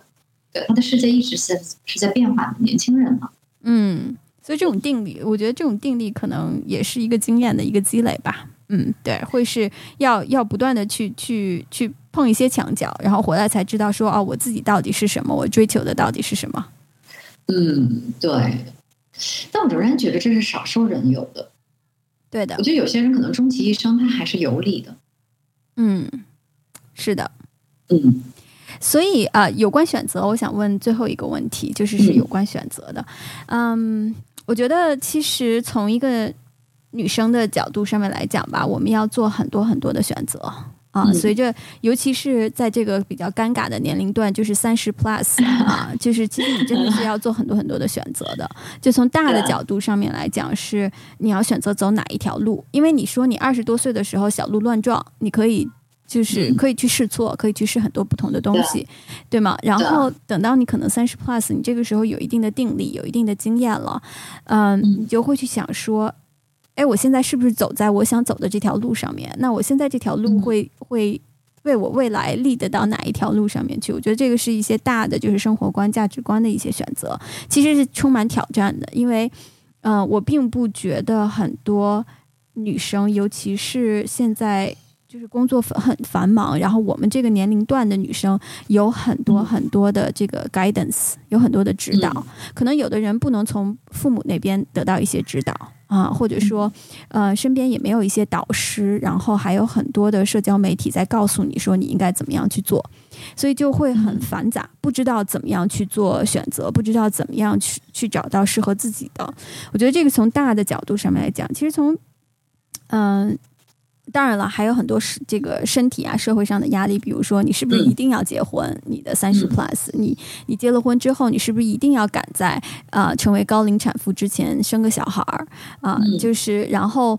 对，他的世界一直是是在变化的，年轻人嘛。嗯，所以这种定力，我觉得这种定力可能也是一个经验的一个积累吧。嗯，对，会是要要不断的去去去碰一些墙角，然后回来才知道说哦，我自己到底是什么，我追求的到底是什么。嗯，对。但我仍然觉得这是少数人有的。对的，我觉得有些人可能终其一生他还是有理的。嗯，是的。嗯。所以啊，有关选择，我想问最后一个问题，就是是有关选择的。嗯，我觉得其实从一个女生的角度上面来讲吧，我们要做很多很多的选择啊。随着，尤其是在这个比较尴尬的年龄段，就是三十 plus 啊，就是其实你真的是要做很多很多的选择的。就从大的角度上面来讲，是你要选择走哪一条路，因为你说你二十多岁的时候小鹿乱撞，你可以。就是可以去试错，可以去试很多不同的东西，对吗？然后等到你可能三十 plus，你这个时候有一定的定力，有一定的经验了，嗯，你就会去想说，哎，我现在是不是走在我想走的这条路上面？那我现在这条路会会为我未来立得到哪一条路上面去？我觉得这个是一些大的就是生活观、价值观的一些选择，其实是充满挑战的，因为，嗯，我并不觉得很多女生，尤其是现在。就是工作很繁忙，然后我们这个年龄段的女生有很多很多的这个 guidance，有很多的指导。可能有的人不能从父母那边得到一些指导啊，或者说，呃，身边也没有一些导师，然后还有很多的社交媒体在告诉你说你应该怎么样去做，所以就会很繁杂，不知道怎么样去做选择，不知道怎么样去去找到适合自己的。我觉得这个从大的角度上面来讲，其实从，嗯。当然了，还有很多是这个身体啊、社会上的压力，比如说你是不是一定要结婚？你的三十 plus，你你结了婚之后，你是不是一定要赶在啊成为高龄产妇之前生个小孩儿啊？就是然后。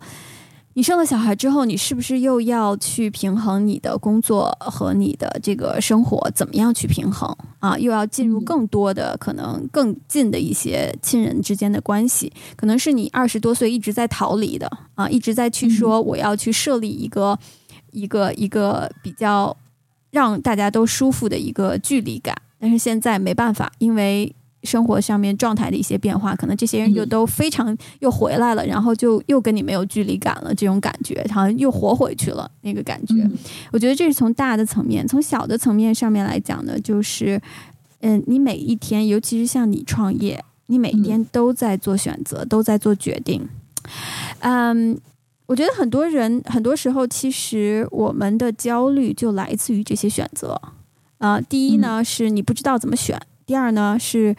你生了小孩之后，你是不是又要去平衡你的工作和你的这个生活？怎么样去平衡啊？又要进入更多的可能更近的一些亲人之间的关系，可能是你二十多岁一直在逃离的啊，一直在去说我要去设立一个一个一个比较让大家都舒服的一个距离感，但是现在没办法，因为。生活上面状态的一些变化，可能这些人就都非常又回来了，然后就又跟你没有距离感了，这种感觉好像又活回去了那个感觉。我觉得这是从大的层面，从小的层面上面来讲呢，就是嗯，你每一天，尤其是像你创业，你每一天都在做选择，都在做决定。嗯，我觉得很多人很多时候，其实我们的焦虑就来自于这些选择啊。第一呢，是你不知道怎么选。第二呢，是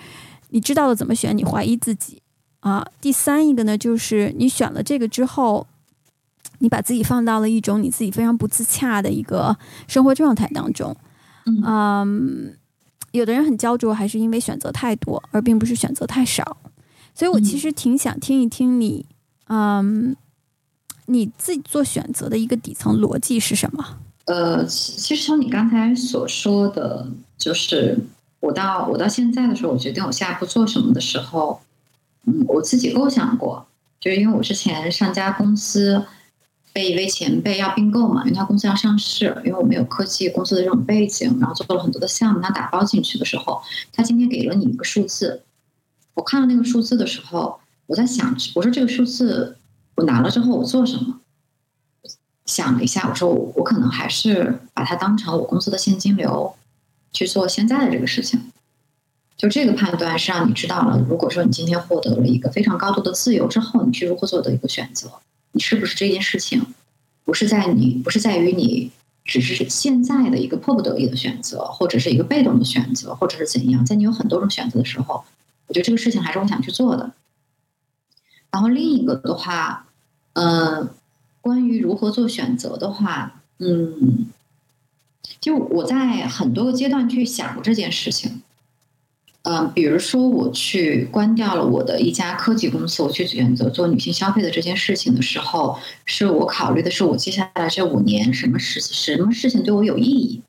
你知道了怎么选，你怀疑自己啊。第三一个呢，就是你选了这个之后，你把自己放到了一种你自己非常不自洽的一个生活状态当中。嗯，有的人很焦灼，还是因为选择太多，而并不是选择太少。所以我其实挺想听一听你，嗯，你自己做选择的一个底层逻辑是什么？呃，其实从你刚才所说的就是。我到我到现在的时候，我决定我下一步做什么的时候，嗯，我自己构想过，就是因为我之前上家公司被一位前辈要并购嘛，因为他公司要上市，因为我们有科技公司的这种背景，然后做了很多的项目，他打包进去的时候，他今天给了你一个数字，我看到那个数字的时候，我在想，我说这个数字我拿了之后我做什么？想了一下，我说我我可能还是把它当成我公司的现金流。去做现在的这个事情，就这个判断是让你知道了。如果说你今天获得了一个非常高度的自由之后，你去如何做的一个选择，你是不是这件事情不是在你不是在于你只是现在的一个迫不得已的选择，或者是一个被动的选择，或者是怎样？在你有很多种选择的时候，我觉得这个事情还是我想去做的。然后另一个的话，嗯，关于如何做选择的话，嗯。就我在很多个阶段去想这件事情，嗯，比如说我去关掉了我的一家科技公司，我去选择做女性消费的这件事情的时候，是我考虑的是我接下来这五年什么事什么事情对我有意义，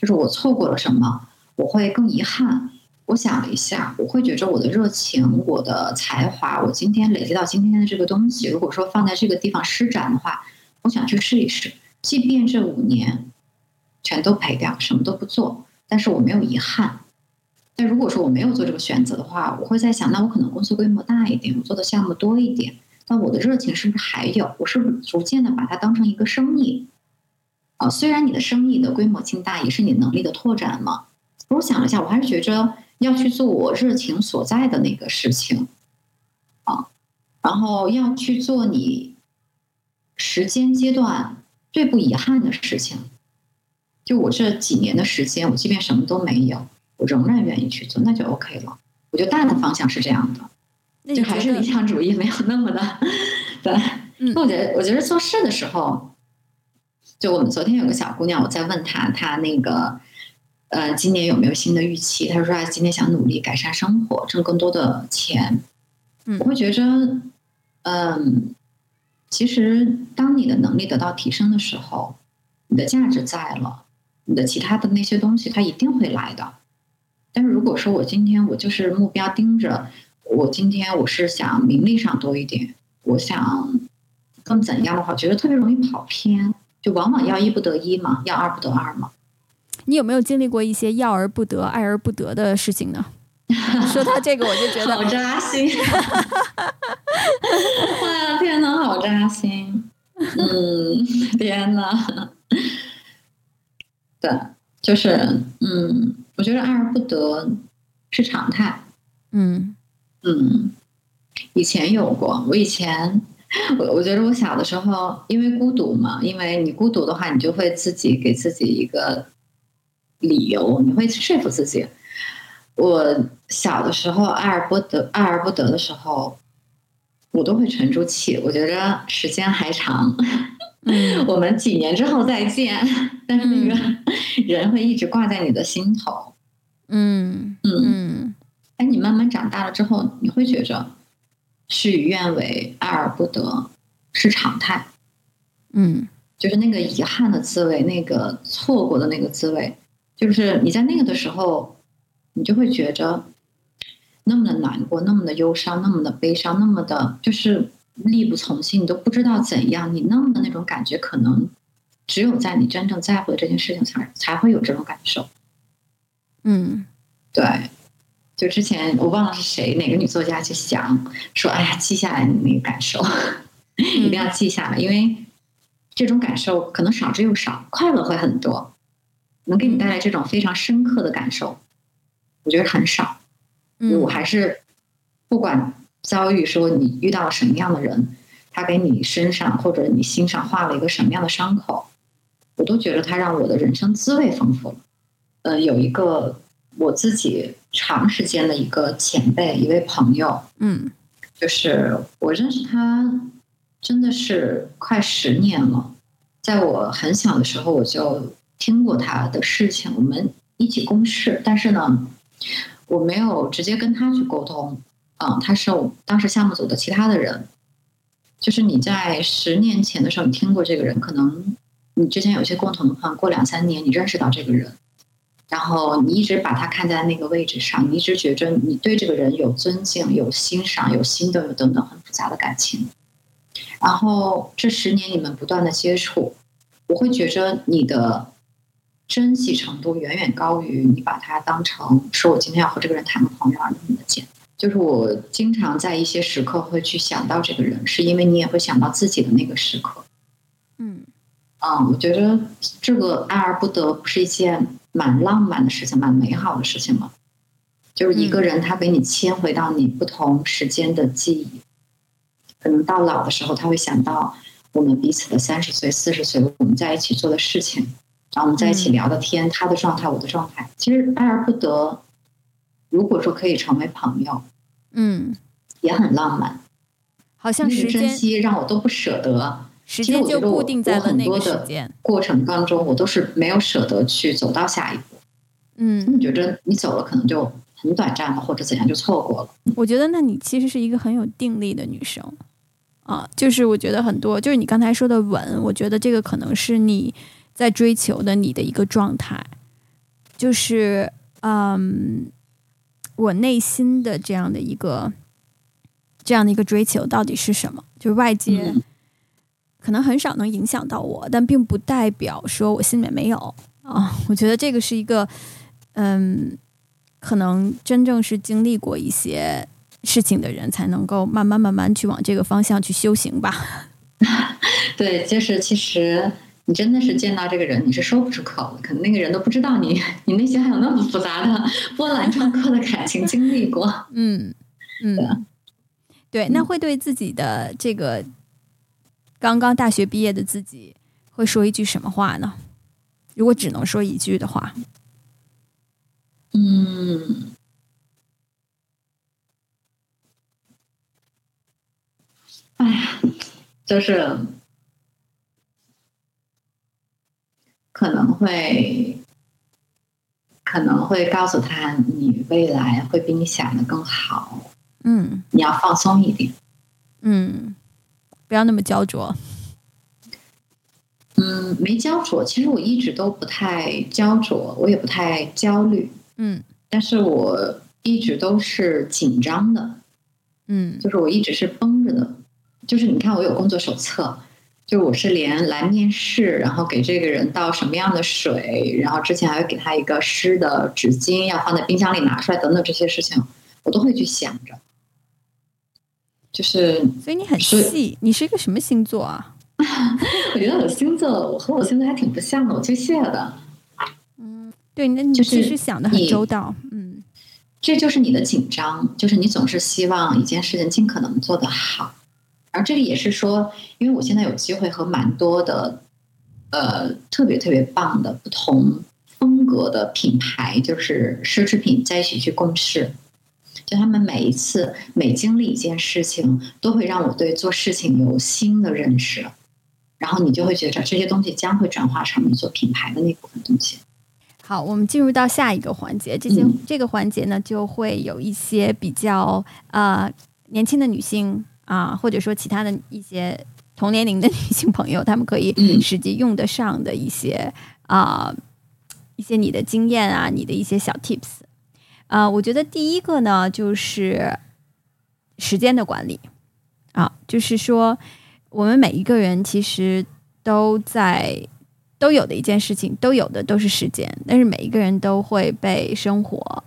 就是我错过了什么，我会更遗憾。我想了一下，我会觉着我的热情、我的才华，我今天累积到今天的这个东西，如果说放在这个地方施展的话，我想去试一试，即便这五年全都赔掉，什么都不做，但是我没有遗憾。但如果说我没有做这个选择的话，我会在想，那我可能公司规模大一点，我做的项目多一点，那我的热情是不是还有？我是不是逐渐的把它当成一个生意？啊，虽然你的生意的规模劲大，也是你能力的拓展嘛。我想了一下，我还是觉着要去做我热情所在的那个事情，啊，然后要去做你时间阶段最不遗憾的事情。就我这几年的时间，我即便什么都没有。我仍然愿意去做，那就 OK 了。我觉得大的方向是这样的，就还是理想主义没有那么的对。那我觉得，我觉得做事的时候，就我们昨天有个小姑娘，我在问她，她那个呃，今年有没有新的预期？她说她今年想努力改善生活，挣更多的钱。嗯我会觉着，嗯，其实当你的能力得到提升的时候，你的价值在了，你的其他的那些东西，它一定会来的。但是如果说我今天我就是目标盯着，我今天我是想名利上多一点，我想更怎样的话，觉得特别容易跑偏，就往往要一不得一嘛，要二不得二嘛。你有没有经历过一些要而不得、爱而不得的事情呢？说到这个，我就觉得好扎心。哎呀，天哪，好扎心。嗯，天哪。对，就是嗯。我觉得爱而不得是常态。嗯嗯，以前有过。我以前，我我觉得我小的时候，因为孤独嘛，因为你孤独的话，你就会自己给自己一个理由，你会说服自己。我小的时候爱而不得，爱而不得的时候，我都会沉住气。我觉着时间还长。嗯，我们几年之后再见，但是那个 人会一直挂在你的心头。嗯嗯，哎，你慢慢长大了之后，你会觉着事与愿违、爱而不得是常态。嗯，就是那个遗憾的滋味，那个错过的那个滋味，就是你在那个的时候，你就会觉着那么的难过，那么的忧伤，那么的悲伤，那么的，就是。力不从心，你都不知道怎样。你那么的那种感觉，可能只有在你真正在乎的这件事情才才会有这种感受。嗯，对。就之前我忘了是谁哪个女作家去想说：“哎呀，记下来你那个感受，一定要记下来，因为这种感受可能少之又少，快乐会很多，能给你带来这种非常深刻的感受，我觉得很少。我还是不管。”遭遇说你遇到了什么样的人，他给你身上或者你心上画了一个什么样的伤口，我都觉得他让我的人生滋味丰富了。呃，有一个我自己长时间的一个前辈，一位朋友，嗯，就是我认识他真的是快十年了，在我很小的时候我就听过他的事情，我们一起共事，但是呢，我没有直接跟他去沟通。嗯，他是我当时项目组的其他的人，就是你在十年前的时候，你听过这个人，可能你之前有些共同的朋友，过两三年你认识到这个人，然后你一直把他看在那个位置上，你一直觉着你对这个人有尊敬、有欣赏、有心动、有等等很复杂的感情。然后这十年你们不断的接触，我会觉着你的珍惜程度远远高于你把它当成说我今天要和这个人谈个朋友而那么的简单。就是我经常在一些时刻会去想到这个人，是因为你也会想到自己的那个时刻。嗯，啊，我觉得这个爱而不得不是一件蛮浪漫的事情，蛮美好的事情吗？就是一个人他给你牵回到你不同时间的记忆，可能到老的时候他会想到我们彼此的三十岁、四十岁，我们在一起做的事情，然后我们在一起聊的天，他的状态，我的状态。其实爱而不得，如果说可以成为朋友。嗯，也很浪漫，好像时间让我都不舍得。时间就固定在了那个时间。过程当中，我都是没有舍得去走到下一步。嗯，你觉得你走了可能就很短暂了或者怎样就错过了。我觉得，那你其实是一个很有定力的女生啊。就是我觉得很多，就是你刚才说的稳，我觉得这个可能是你在追求的你的一个状态。就是嗯，我内心的这样的一个这样的一个追求到底是什么？就是外界可能很少能影响到我，但并不代表说我心里面没有啊。我觉得这个是一个嗯。可能真正是经历过一些事情的人，才能够慢慢慢慢去往这个方向去修行吧。对，就是其实你真的是见到这个人，你是说不出口的，可能那个人都不知道你，你内心还有那么复杂的波澜壮阔的感情经历过。嗯嗯，对，那会对自己的这个刚刚大学毕业的自己，会说一句什么话呢？如果只能说一句的话。嗯，哎呀，就是可能会可能会告诉他，你未来会比你想的更好。嗯，你要放松一点。嗯，不要那么焦灼。嗯，没焦灼。其实我一直都不太焦灼，我也不太焦虑。嗯，但是我一直都是紧张的，嗯，就是我一直是绷着的，就是你看我有工作手册，就我是连来面试，然后给这个人倒什么样的水，然后之前还会给他一个湿的纸巾，要放在冰箱里拿出来等等这些事情，我都会去想着，就是所以你很细，你是一个什么星座啊？我觉得我星座，我和我星座还挺不像的，我巨蟹的。嗯对，那你其实想的很周到，嗯，这就是你的紧张，就是你总是希望一件事情尽可能做得好，而这里也是说，因为我现在有机会和蛮多的，呃，特别特别棒的不同风格的品牌，就是奢侈品在一起去共事，就他们每一次每经历一件事情，都会让我对做事情有新的认识，然后你就会觉得这些东西将会转化成你做品牌的那部分东西。好，我们进入到下一个环节。这些这个环节呢，就会有一些比较呃年轻的女性啊，或者说其他的一些同年龄的女性朋友，她们可以实际用得上的一些啊一些你的经验啊，你的一些小 tips 啊。我觉得第一个呢，就是时间的管理啊，就是说我们每一个人其实都在。都有的一件事情，都有的都是时间，但是每一个人都会被生活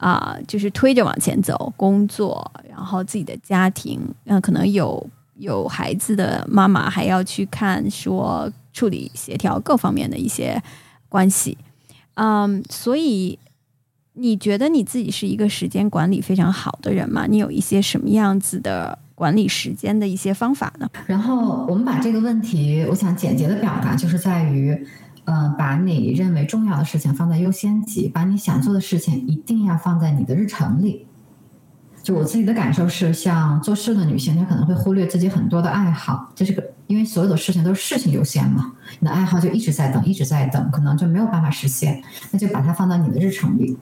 啊，就是推着往前走，工作，然后自己的家庭，嗯，可能有有孩子的妈妈还要去看，说处理协调各方面的一些关系，嗯，所以你觉得你自己是一个时间管理非常好的人吗？你有一些什么样子的？管理时间的一些方法呢？然后我们把这个问题，我想简洁的表达，就是在于，嗯，把你认为重要的事情放在优先级，把你想做的事情一定要放在你的日程里。就我自己的感受是，像做事的女性，她可能会忽略自己很多的爱好，这是个，因为所有的事情都是事情优先嘛，你的爱好就一直在等，一直在等，可能就没有办法实现，那就把它放到你的日程里。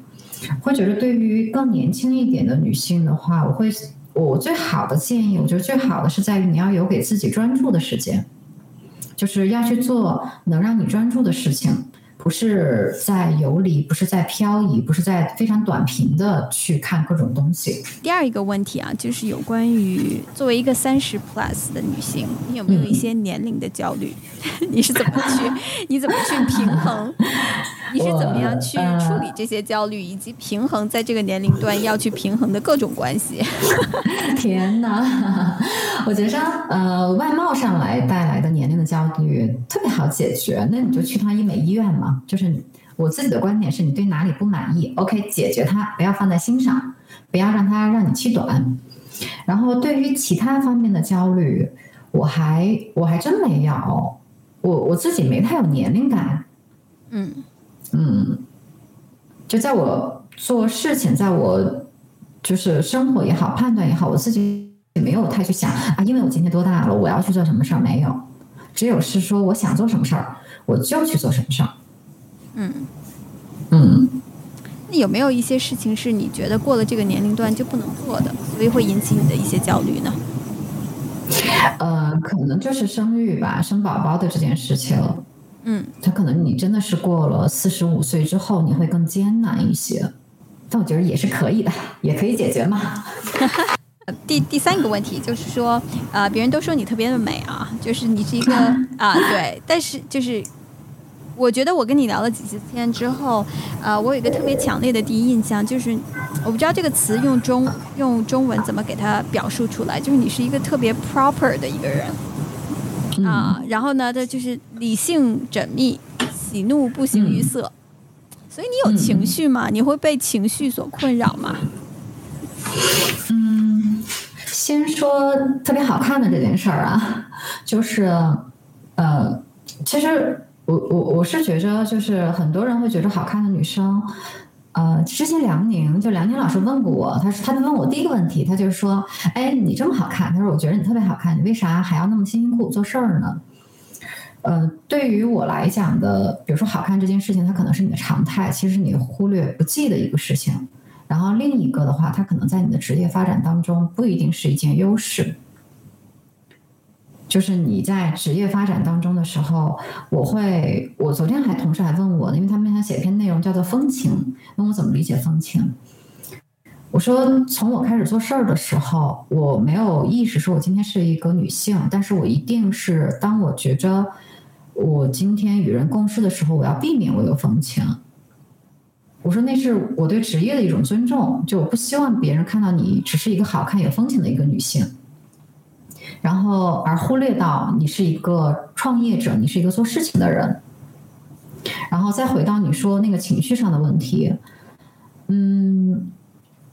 或者是对于更年轻一点的女性的话，我会。我最好的建议，我觉得最好的是在于你要有给自己专注的时间，就是要去做能让你专注的事情。不是在游离，不是在漂移，不是在非常短平的去看各种东西。第二一个问题啊，就是有关于作为一个三十 plus 的女性，你有没有一些年龄的焦虑？你是怎么去？你怎么去平衡？你是怎么样去处理这些焦虑，以及平衡在这个年龄段要去平衡的各种关系？天哪！我觉得呃，外貌上来带来的年龄的焦虑特别好解决，那你就去趟医美医院嘛。就是我自己的观点是，你对哪里不满意，OK，解决它，不要放在心上，不要让它让你气短。然后对于其他方面的焦虑，我还我还真没有，我我自己没太有年龄感。嗯嗯，就在我做事情，在我就是生活也好，判断也好，我自己也没有太去想啊，因为我今天多大了，我要去做什么事儿没有，只有是说我想做什么事儿，我就去做什么事儿。嗯嗯，那有没有一些事情是你觉得过了这个年龄段就不能做的，所以会引起你的一些焦虑呢？呃，可能就是生育吧，生宝宝的这件事情。嗯，他可能你真的是过了四十五岁之后，你会更艰难一些。但我觉得也是可以的，也可以解决嘛。第第三个问题就是说，呃，别人都说你特别的美啊，就是你是一个 啊，对，但是就是我觉得我跟你聊了几次天之后，呃，我有一个特别强烈的第一印象，就是我不知道这个词用中用中文怎么给它表述出来，就是你是一个特别 proper 的一个人啊，然后呢，他就是理性缜密，喜怒不形于色，所以你有情绪吗？你会被情绪所困扰吗？嗯，先说特别好看的这件事儿啊，就是呃，其实我我我是觉着，就是很多人会觉着好看的女生，呃，之前梁宁就梁宁老师问过我，他是他就问我第一个问题，他就说，哎，你这么好看，他说我觉得你特别好看，你为啥还要那么辛辛苦苦做事儿呢？呃，对于我来讲的，比如说好看这件事情，它可能是你的常态，其实你忽略不计的一个事情。然后另一个的话，它可能在你的职业发展当中不一定是一件优势。就是你在职业发展当中的时候，我会，我昨天还同事还问我，因为他们想写一篇内容叫做风情，问我怎么理解风情。我说，从我开始做事儿的时候，我没有意识说我今天是一个女性，但是我一定是当我觉着我今天与人共事的时候，我要避免我有风情。我说那是我对职业的一种尊重，就我不希望别人看到你只是一个好看有风情的一个女性，然后而忽略到你是一个创业者，你是一个做事情的人，然后再回到你说那个情绪上的问题，嗯，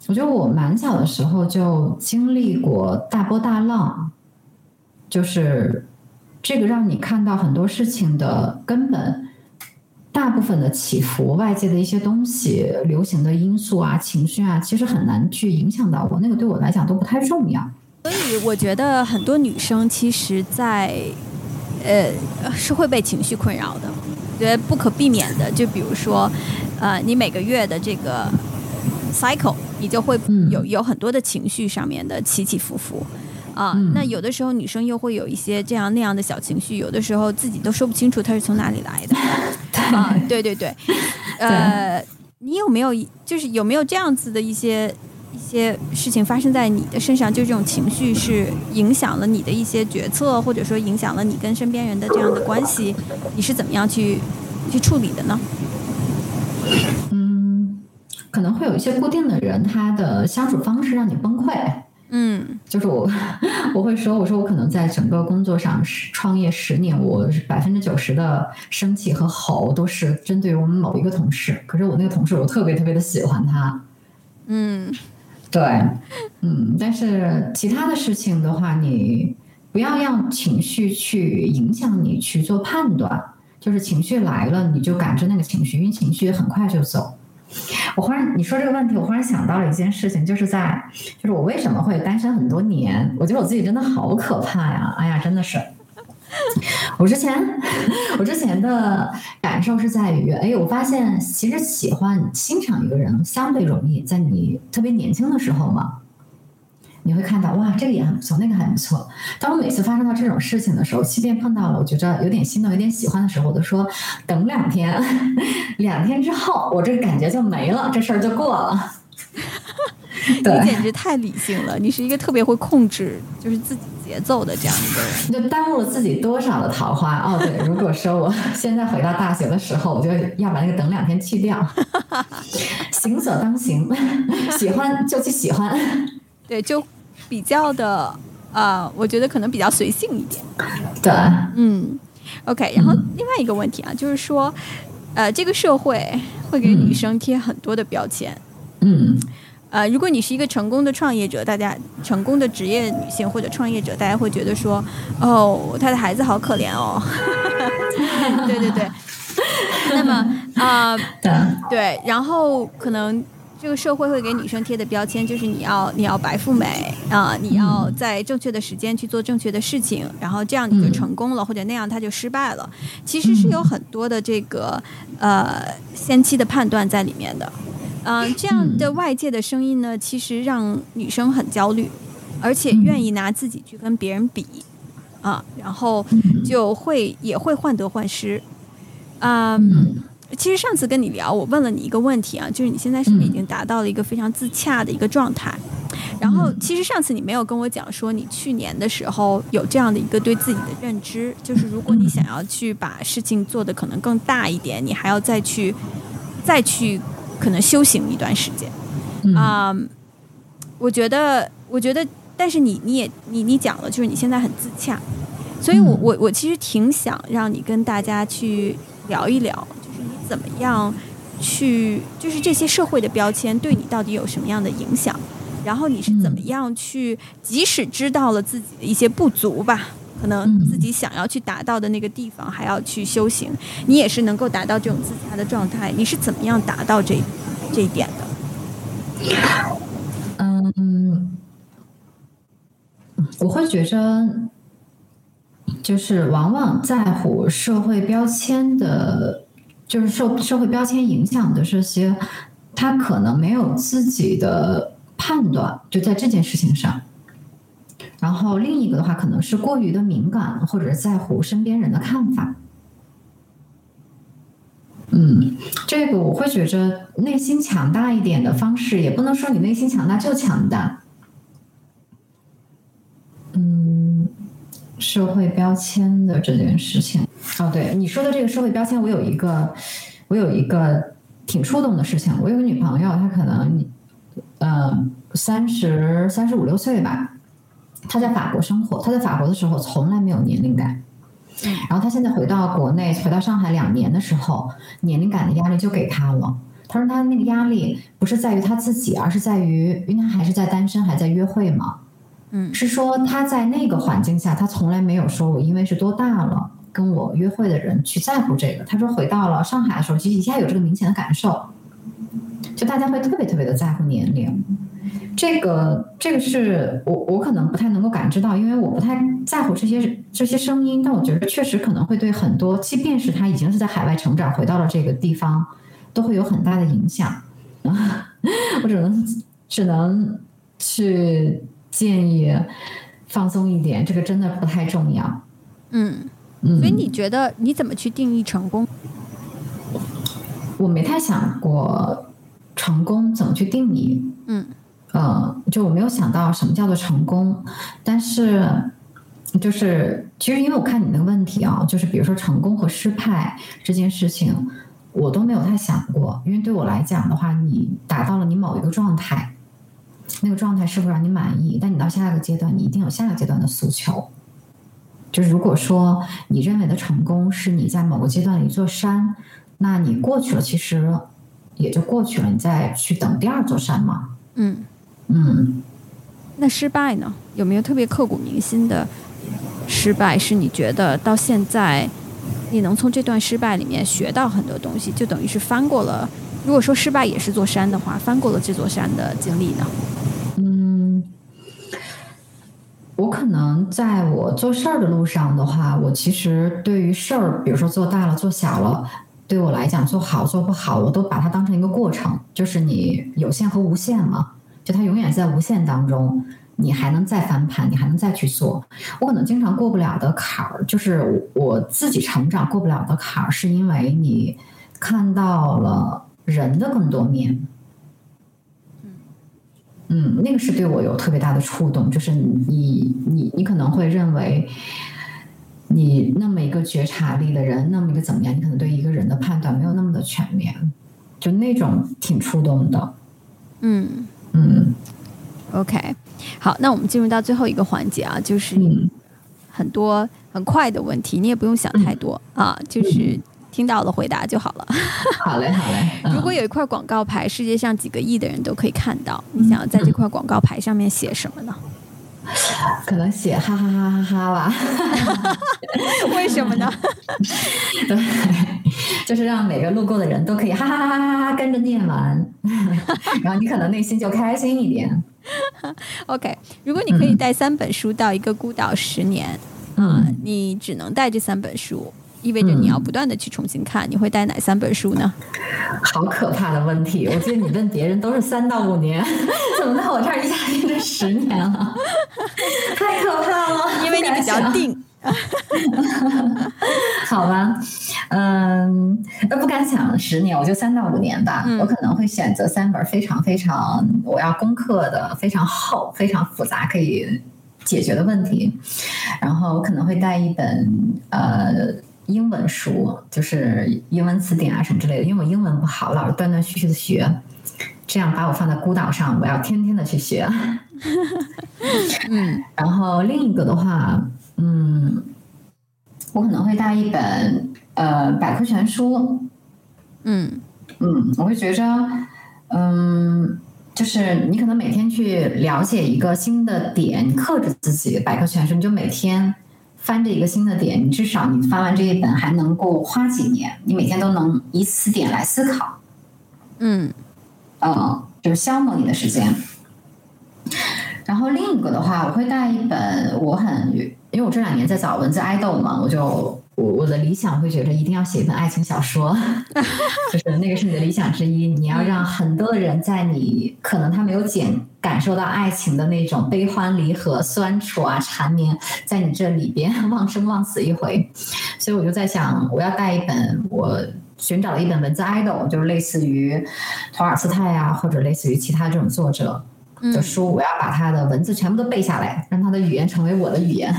我觉得我蛮小的时候就经历过大波大浪，就是这个让你看到很多事情的根本。大部分的起伏，外界的一些东西、流行的因素啊、情绪啊，其实很难去影响到我。那个对我来讲都不太重要。所以我觉得很多女生其实，在呃是会被情绪困扰的，觉得不可避免的。就比如说，呃，你每个月的这个 cycle，你就会有有很多的情绪上面的起起伏伏。啊，那有的时候女生又会有一些这样那样的小情绪，有的时候自己都说不清楚它是从哪里来的。啊，对对对，呃，你有没有就是有没有这样子的一些一些事情发生在你的身上？就这种情绪是影响了你的一些决策，或者说影响了你跟身边人的这样的关系，你是怎么样去去处理的呢？嗯，可能会有一些固定的人，他的相处方式让你崩溃。嗯，就是我，我会说，我说我可能在整个工作上创业十年，我百分之九十的生气和吼都是针对我们某一个同事。可是我那个同事，我特别特别的喜欢他。嗯，对，嗯，但是其他的事情的话，你不要让情绪去影响你去做判断。就是情绪来了，你就感知那个情绪，因为情绪很快就走。我忽然你说这个问题，我忽然想到了一件事情，就是在就是我为什么会单身很多年？我觉得我自己真的好可怕呀！哎呀，真的是。我之前我之前的感受是在于，哎，我发现其实喜欢欣赏一个人相对容易，在你特别年轻的时候嘛。你会看到哇，这个也很不错，那个还不错。当我每次发生到这种事情的时候，即便碰到了我觉着有点心动、有点喜欢的时候，我都说等两天，两天之后我这个感觉就没了，这事儿就过了。你简直太理性了，你是一个特别会控制就是自己节奏的这样一个人。就耽误了自己多少的桃花哦？对，如果说我 现在回到大学的时候，我就要把那个等两天去掉。行所当行，喜欢就去喜欢。对，就。比较的，呃，我觉得可能比较随性一点。对，嗯，OK。然后另外一个问题啊，就是说，呃，这个社会会给女生贴很多的标签。嗯。呃，如果你是一个成功的创业者，大家成功的职业女性或者创业者，大家会觉得说，哦，她的孩子好可怜哦。对 对对。那么啊，对，然后可能。这个社会会给女生贴的标签就是你要你要白富美啊，你要在正确的时间去做正确的事情，然后这样你就成功了，或者那样他就失败了。其实是有很多的这个呃先期的判断在里面的嗯、这样的外界的声音呢，其实让女生很焦虑，而且愿意拿自己去跟别人比啊，然后就会也会患得患失。啊、嗯。其实上次跟你聊，我问了你一个问题啊，就是你现在是不是已经达到了一个非常自洽的一个状态？然后其实上次你没有跟我讲说，你去年的时候有这样的一个对自己的认知，就是如果你想要去把事情做得可能更大一点，你还要再去再去可能修行一段时间。嗯啊、我觉得，我觉得，但是你你也你你讲了，就是你现在很自洽，所以我嗯我我其实挺想让你跟大家去聊一聊，就是你怎么样去，就是这些社会的标签对你到底有什么样的影响，然后你是怎么嗯样去，即使知道了自己的一些不足吧。可能嗯自己想要去达到的那个地方，还要去修行，你也是能够达到这种自洽的状态。你是怎么样达到这这一点的？嗯嗯，我会觉着，就是往往在乎社会标签的，就是受社会标签影响的这些，他可能没有自己的判断，就在这件事情上。然后另一个的话，可能是过于的敏感，或者是在乎身边人的看法。嗯，这个我会觉着内心强大一点的方式，也不能说你内心强大就强大。嗯，社会标签的这件事情，哦，对你说的这个社会标签，我有一个，我有一个挺触动的事情。我有个女朋友，她可能，呃，三十三十五六岁吧，她在法国生活，他在法国的时候从来没有年龄感。然后他现在回到国内，回到上海两年的时候，年龄感的压力就给他了。他说他那个压力不是在于他自己，而是在于，因为他还是在单身，还在约会嘛。嗯是说他在那个环境下，他从来没有说我因为是多大了，跟我约会的人去在乎这个。他说回到了上海的时候，其实一下有这个明显的感受，就大家会特别特别的在乎年龄。这个这个是我我可能不太能够感知到，因为我不太在乎这些这些声音，但我觉得确实可能会对很多，即便是他已经是在海外成长，回到了这个地方，都会有很大的影响。我只能只能去建议放松一点，这个真的不太重要。嗯，嗯，所以你觉得你怎么去定义成功？我没太想过成功怎么去定义。嗯呃，就我没有想到什么叫做成功，但是就是其实因为我看你那个问题啊，就是比如说成功和失败这件事情，我都没有太想过，因为对我来讲的话，你达到了你某一个状态，那个状态是不是让你满意？但你到下一个阶段，你一定有下一个阶段的诉求。就是如果说你认为的成功是你在某个阶段的一座山，那你过去了，其实也就过去了，你再去等第二座山嘛。嗯，嗯，那失败呢？有没有特别刻骨铭心的失败？是你觉得到现在你能从这段失败里面学到很多东西，就等于是翻过了。如果说失败也是座山的话，翻过了这座山的经历呢？嗯，我可能在我做事儿的路上的话，我其实对于事儿，比如说做大了、做小了，对我来讲，做好做不好，我都把它当成一个过程，就是你有限和无限嘛，就它永远在无限当中，你还能再翻盘，你还能再去做。我可能经常过不了的坎儿，就是我自己成长过不了的坎儿，是因为你看到了人的更多面。嗯，那个是对我有特别大的触动，就是你你你可能会认为，你那么一个觉察力的人，那么一个怎么样，你可能对一个人的判断没有那么的全面，就那种挺触动的。嗯嗯，OK，好，那我们进入到最后一个环节啊，就是嗯很多很快的问题，你也不用想太多、啊，就是听到了回答就好了。好嘞好嘞。嗯如果有一块广告牌，世界上几个亿的人都可以看到，你想要在这块广告牌上面写什么呢？可能写哈哈哈哈哈吧，为什么呢？对，就是让每个路过的人都可以哈哈哈哈哈哈跟着念完，然后你可能内心就开心一点。OK，如果你可以带三本书到一个孤岛十年，嗯你只能带这三本书，意味着你要不断的去重新看。你会带哪三本书呢？好可怕的问题！我记得你问别人都是三到五年，怎么到我这儿一下变成十年了？太可怕了！因为你比较定。好吧，嗯，不敢想十年，我就三到五年吧。我可能会选择三本非常非常我要攻克的、非常厚、非常复杂可以解决的问题。然后我可能会带一本呃英文书，就是英文词典啊什么之类的，因为我英文不好，老是断断续续的学，这样把我放在孤岛上，我要天天的去学。嗯，然后另一个的话。嗯，我可能会带一本呃百科全书。嗯嗯，我会觉着，嗯，就是你可能每天去了解一个新的点，克制自己。百科全书，你就每天翻着一个新的点，你至少你翻完这一本还能够花几年，你每天都能以此点来思考。嗯嗯，就是消磨你的时间。然后另一个的话，我会带一本我很。因为我这两年在找文字爱豆嘛，我就我我的理想会觉得一定要写一本爱情小说，就是那个是你的理想之一。你要让很多的人在你可能他没有感感受到爱情的那种悲欢离合、酸楚啊、缠绵，在你这里边 忘生忘死一回。所以我就在想，我要带一本我寻找了一本文字 idol，，就是类似于托尔斯泰啊，或者类似于其他这种作者。的书，我要把他的文字全部都背下来，让他的语言成为我的语言。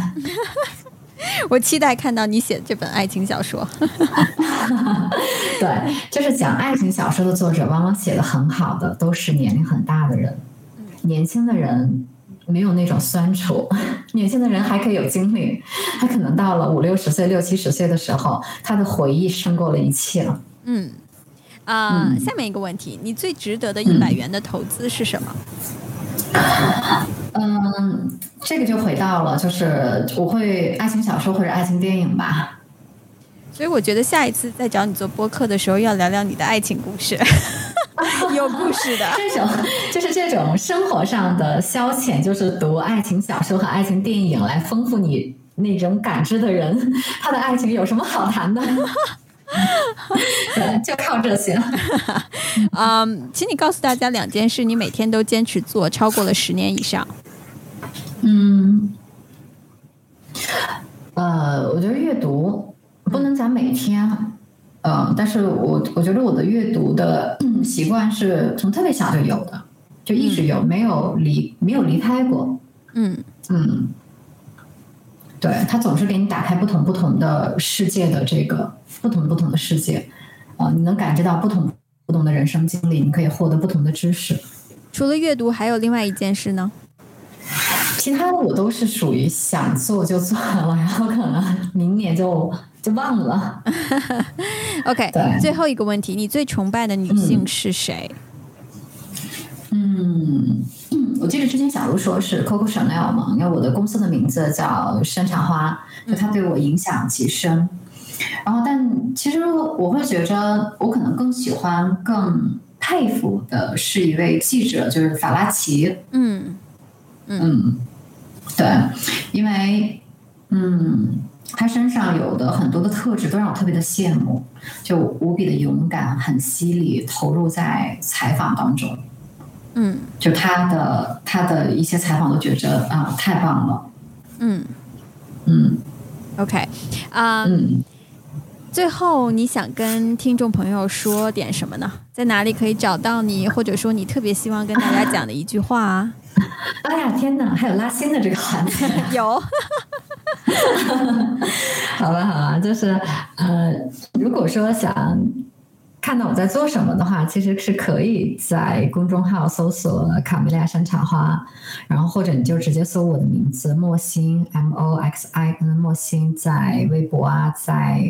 我期待看到你写这本爱情小说。对，就是讲爱情小说的作者，往往写的很好的都是年龄很大的人。年轻的人没有那种酸楚，年轻的人还可以有精力。他可能到了五六十岁、六七十岁的时候，他的回忆胜过了一切了。嗯，啊，下面一个问题，你最值得的一百元的投资是什么？嗯，这个就回到了，就是我会爱情小说或者爱情电影吧。所以我觉得下一次再找你做播客的时候，要聊聊你的爱情故事，有故事的。这种就是这种生活上的消遣，就是读爱情小说和爱情电影来丰富你那种感知的人，他的爱情有什么好谈的？对，就靠这些。嗯，请你告诉大家两件事，你每天都坚持做超过了十年以上。嗯，呃，我觉得阅读不能讲每天，嗯，但是我我觉得我的阅读的习惯是从特别小就有的，就一直有，没有离没有离开过。嗯嗯。对，它总是给你打开不同不同的世界的这个不同不同的世界，啊，你能感知到不同不同的人生经历，你可以获得不同的知识。除了阅读，还有另外一件事呢？其他的我都是属于想做就做了，然后可能明年就就忘了。OK，最后一个问题，你最崇拜的女性是谁？嗯。我记得之前小茹说是 Coco Chanel 嘛，因为我的公司的名字叫山茶花，就它对我影响极深。然后，但其实我会觉着，我可能更喜欢、更佩服的是一位记者，就是法拉奇。嗯嗯，对，因为嗯，他身上有的很多的特质都让我特别的羡慕，就无比的勇敢、很犀利，投入在采访当中。嗯，就他的他的一些采访都觉着啊太棒了，嗯嗯，OK，啊，嗯，最后你想跟听众朋友说点什么呢？在哪里可以找到你，或者说你特别希望跟大家讲的一句话啊？哎呀天哪，还有拉新的这个环节，有，好 吧好吧，就是呃，如果说想。看到我在做什么的话，其实是可以在公众号搜索“卡梅利亚山茶花”，然后或者你就直接搜我的名字莫欣 M O X I N 莫欣，在微博啊，在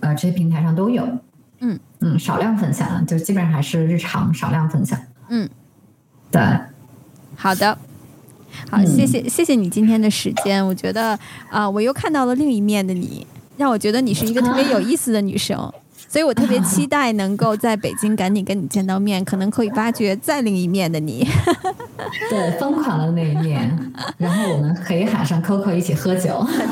呃这些平台上都有。嗯嗯，少量分享，就基本上还是日常少量分享。嗯，对，好的，好，谢谢谢谢你今天的时间，我觉得啊，我又看到了另一面的你，让我觉得你是一个特别有意思的女生。所以我特别期待能够在北京赶紧跟你见到面，可能可以发掘再另一面的你。对，疯狂的那一面，然后我们可以喊上 Coco 一起喝酒。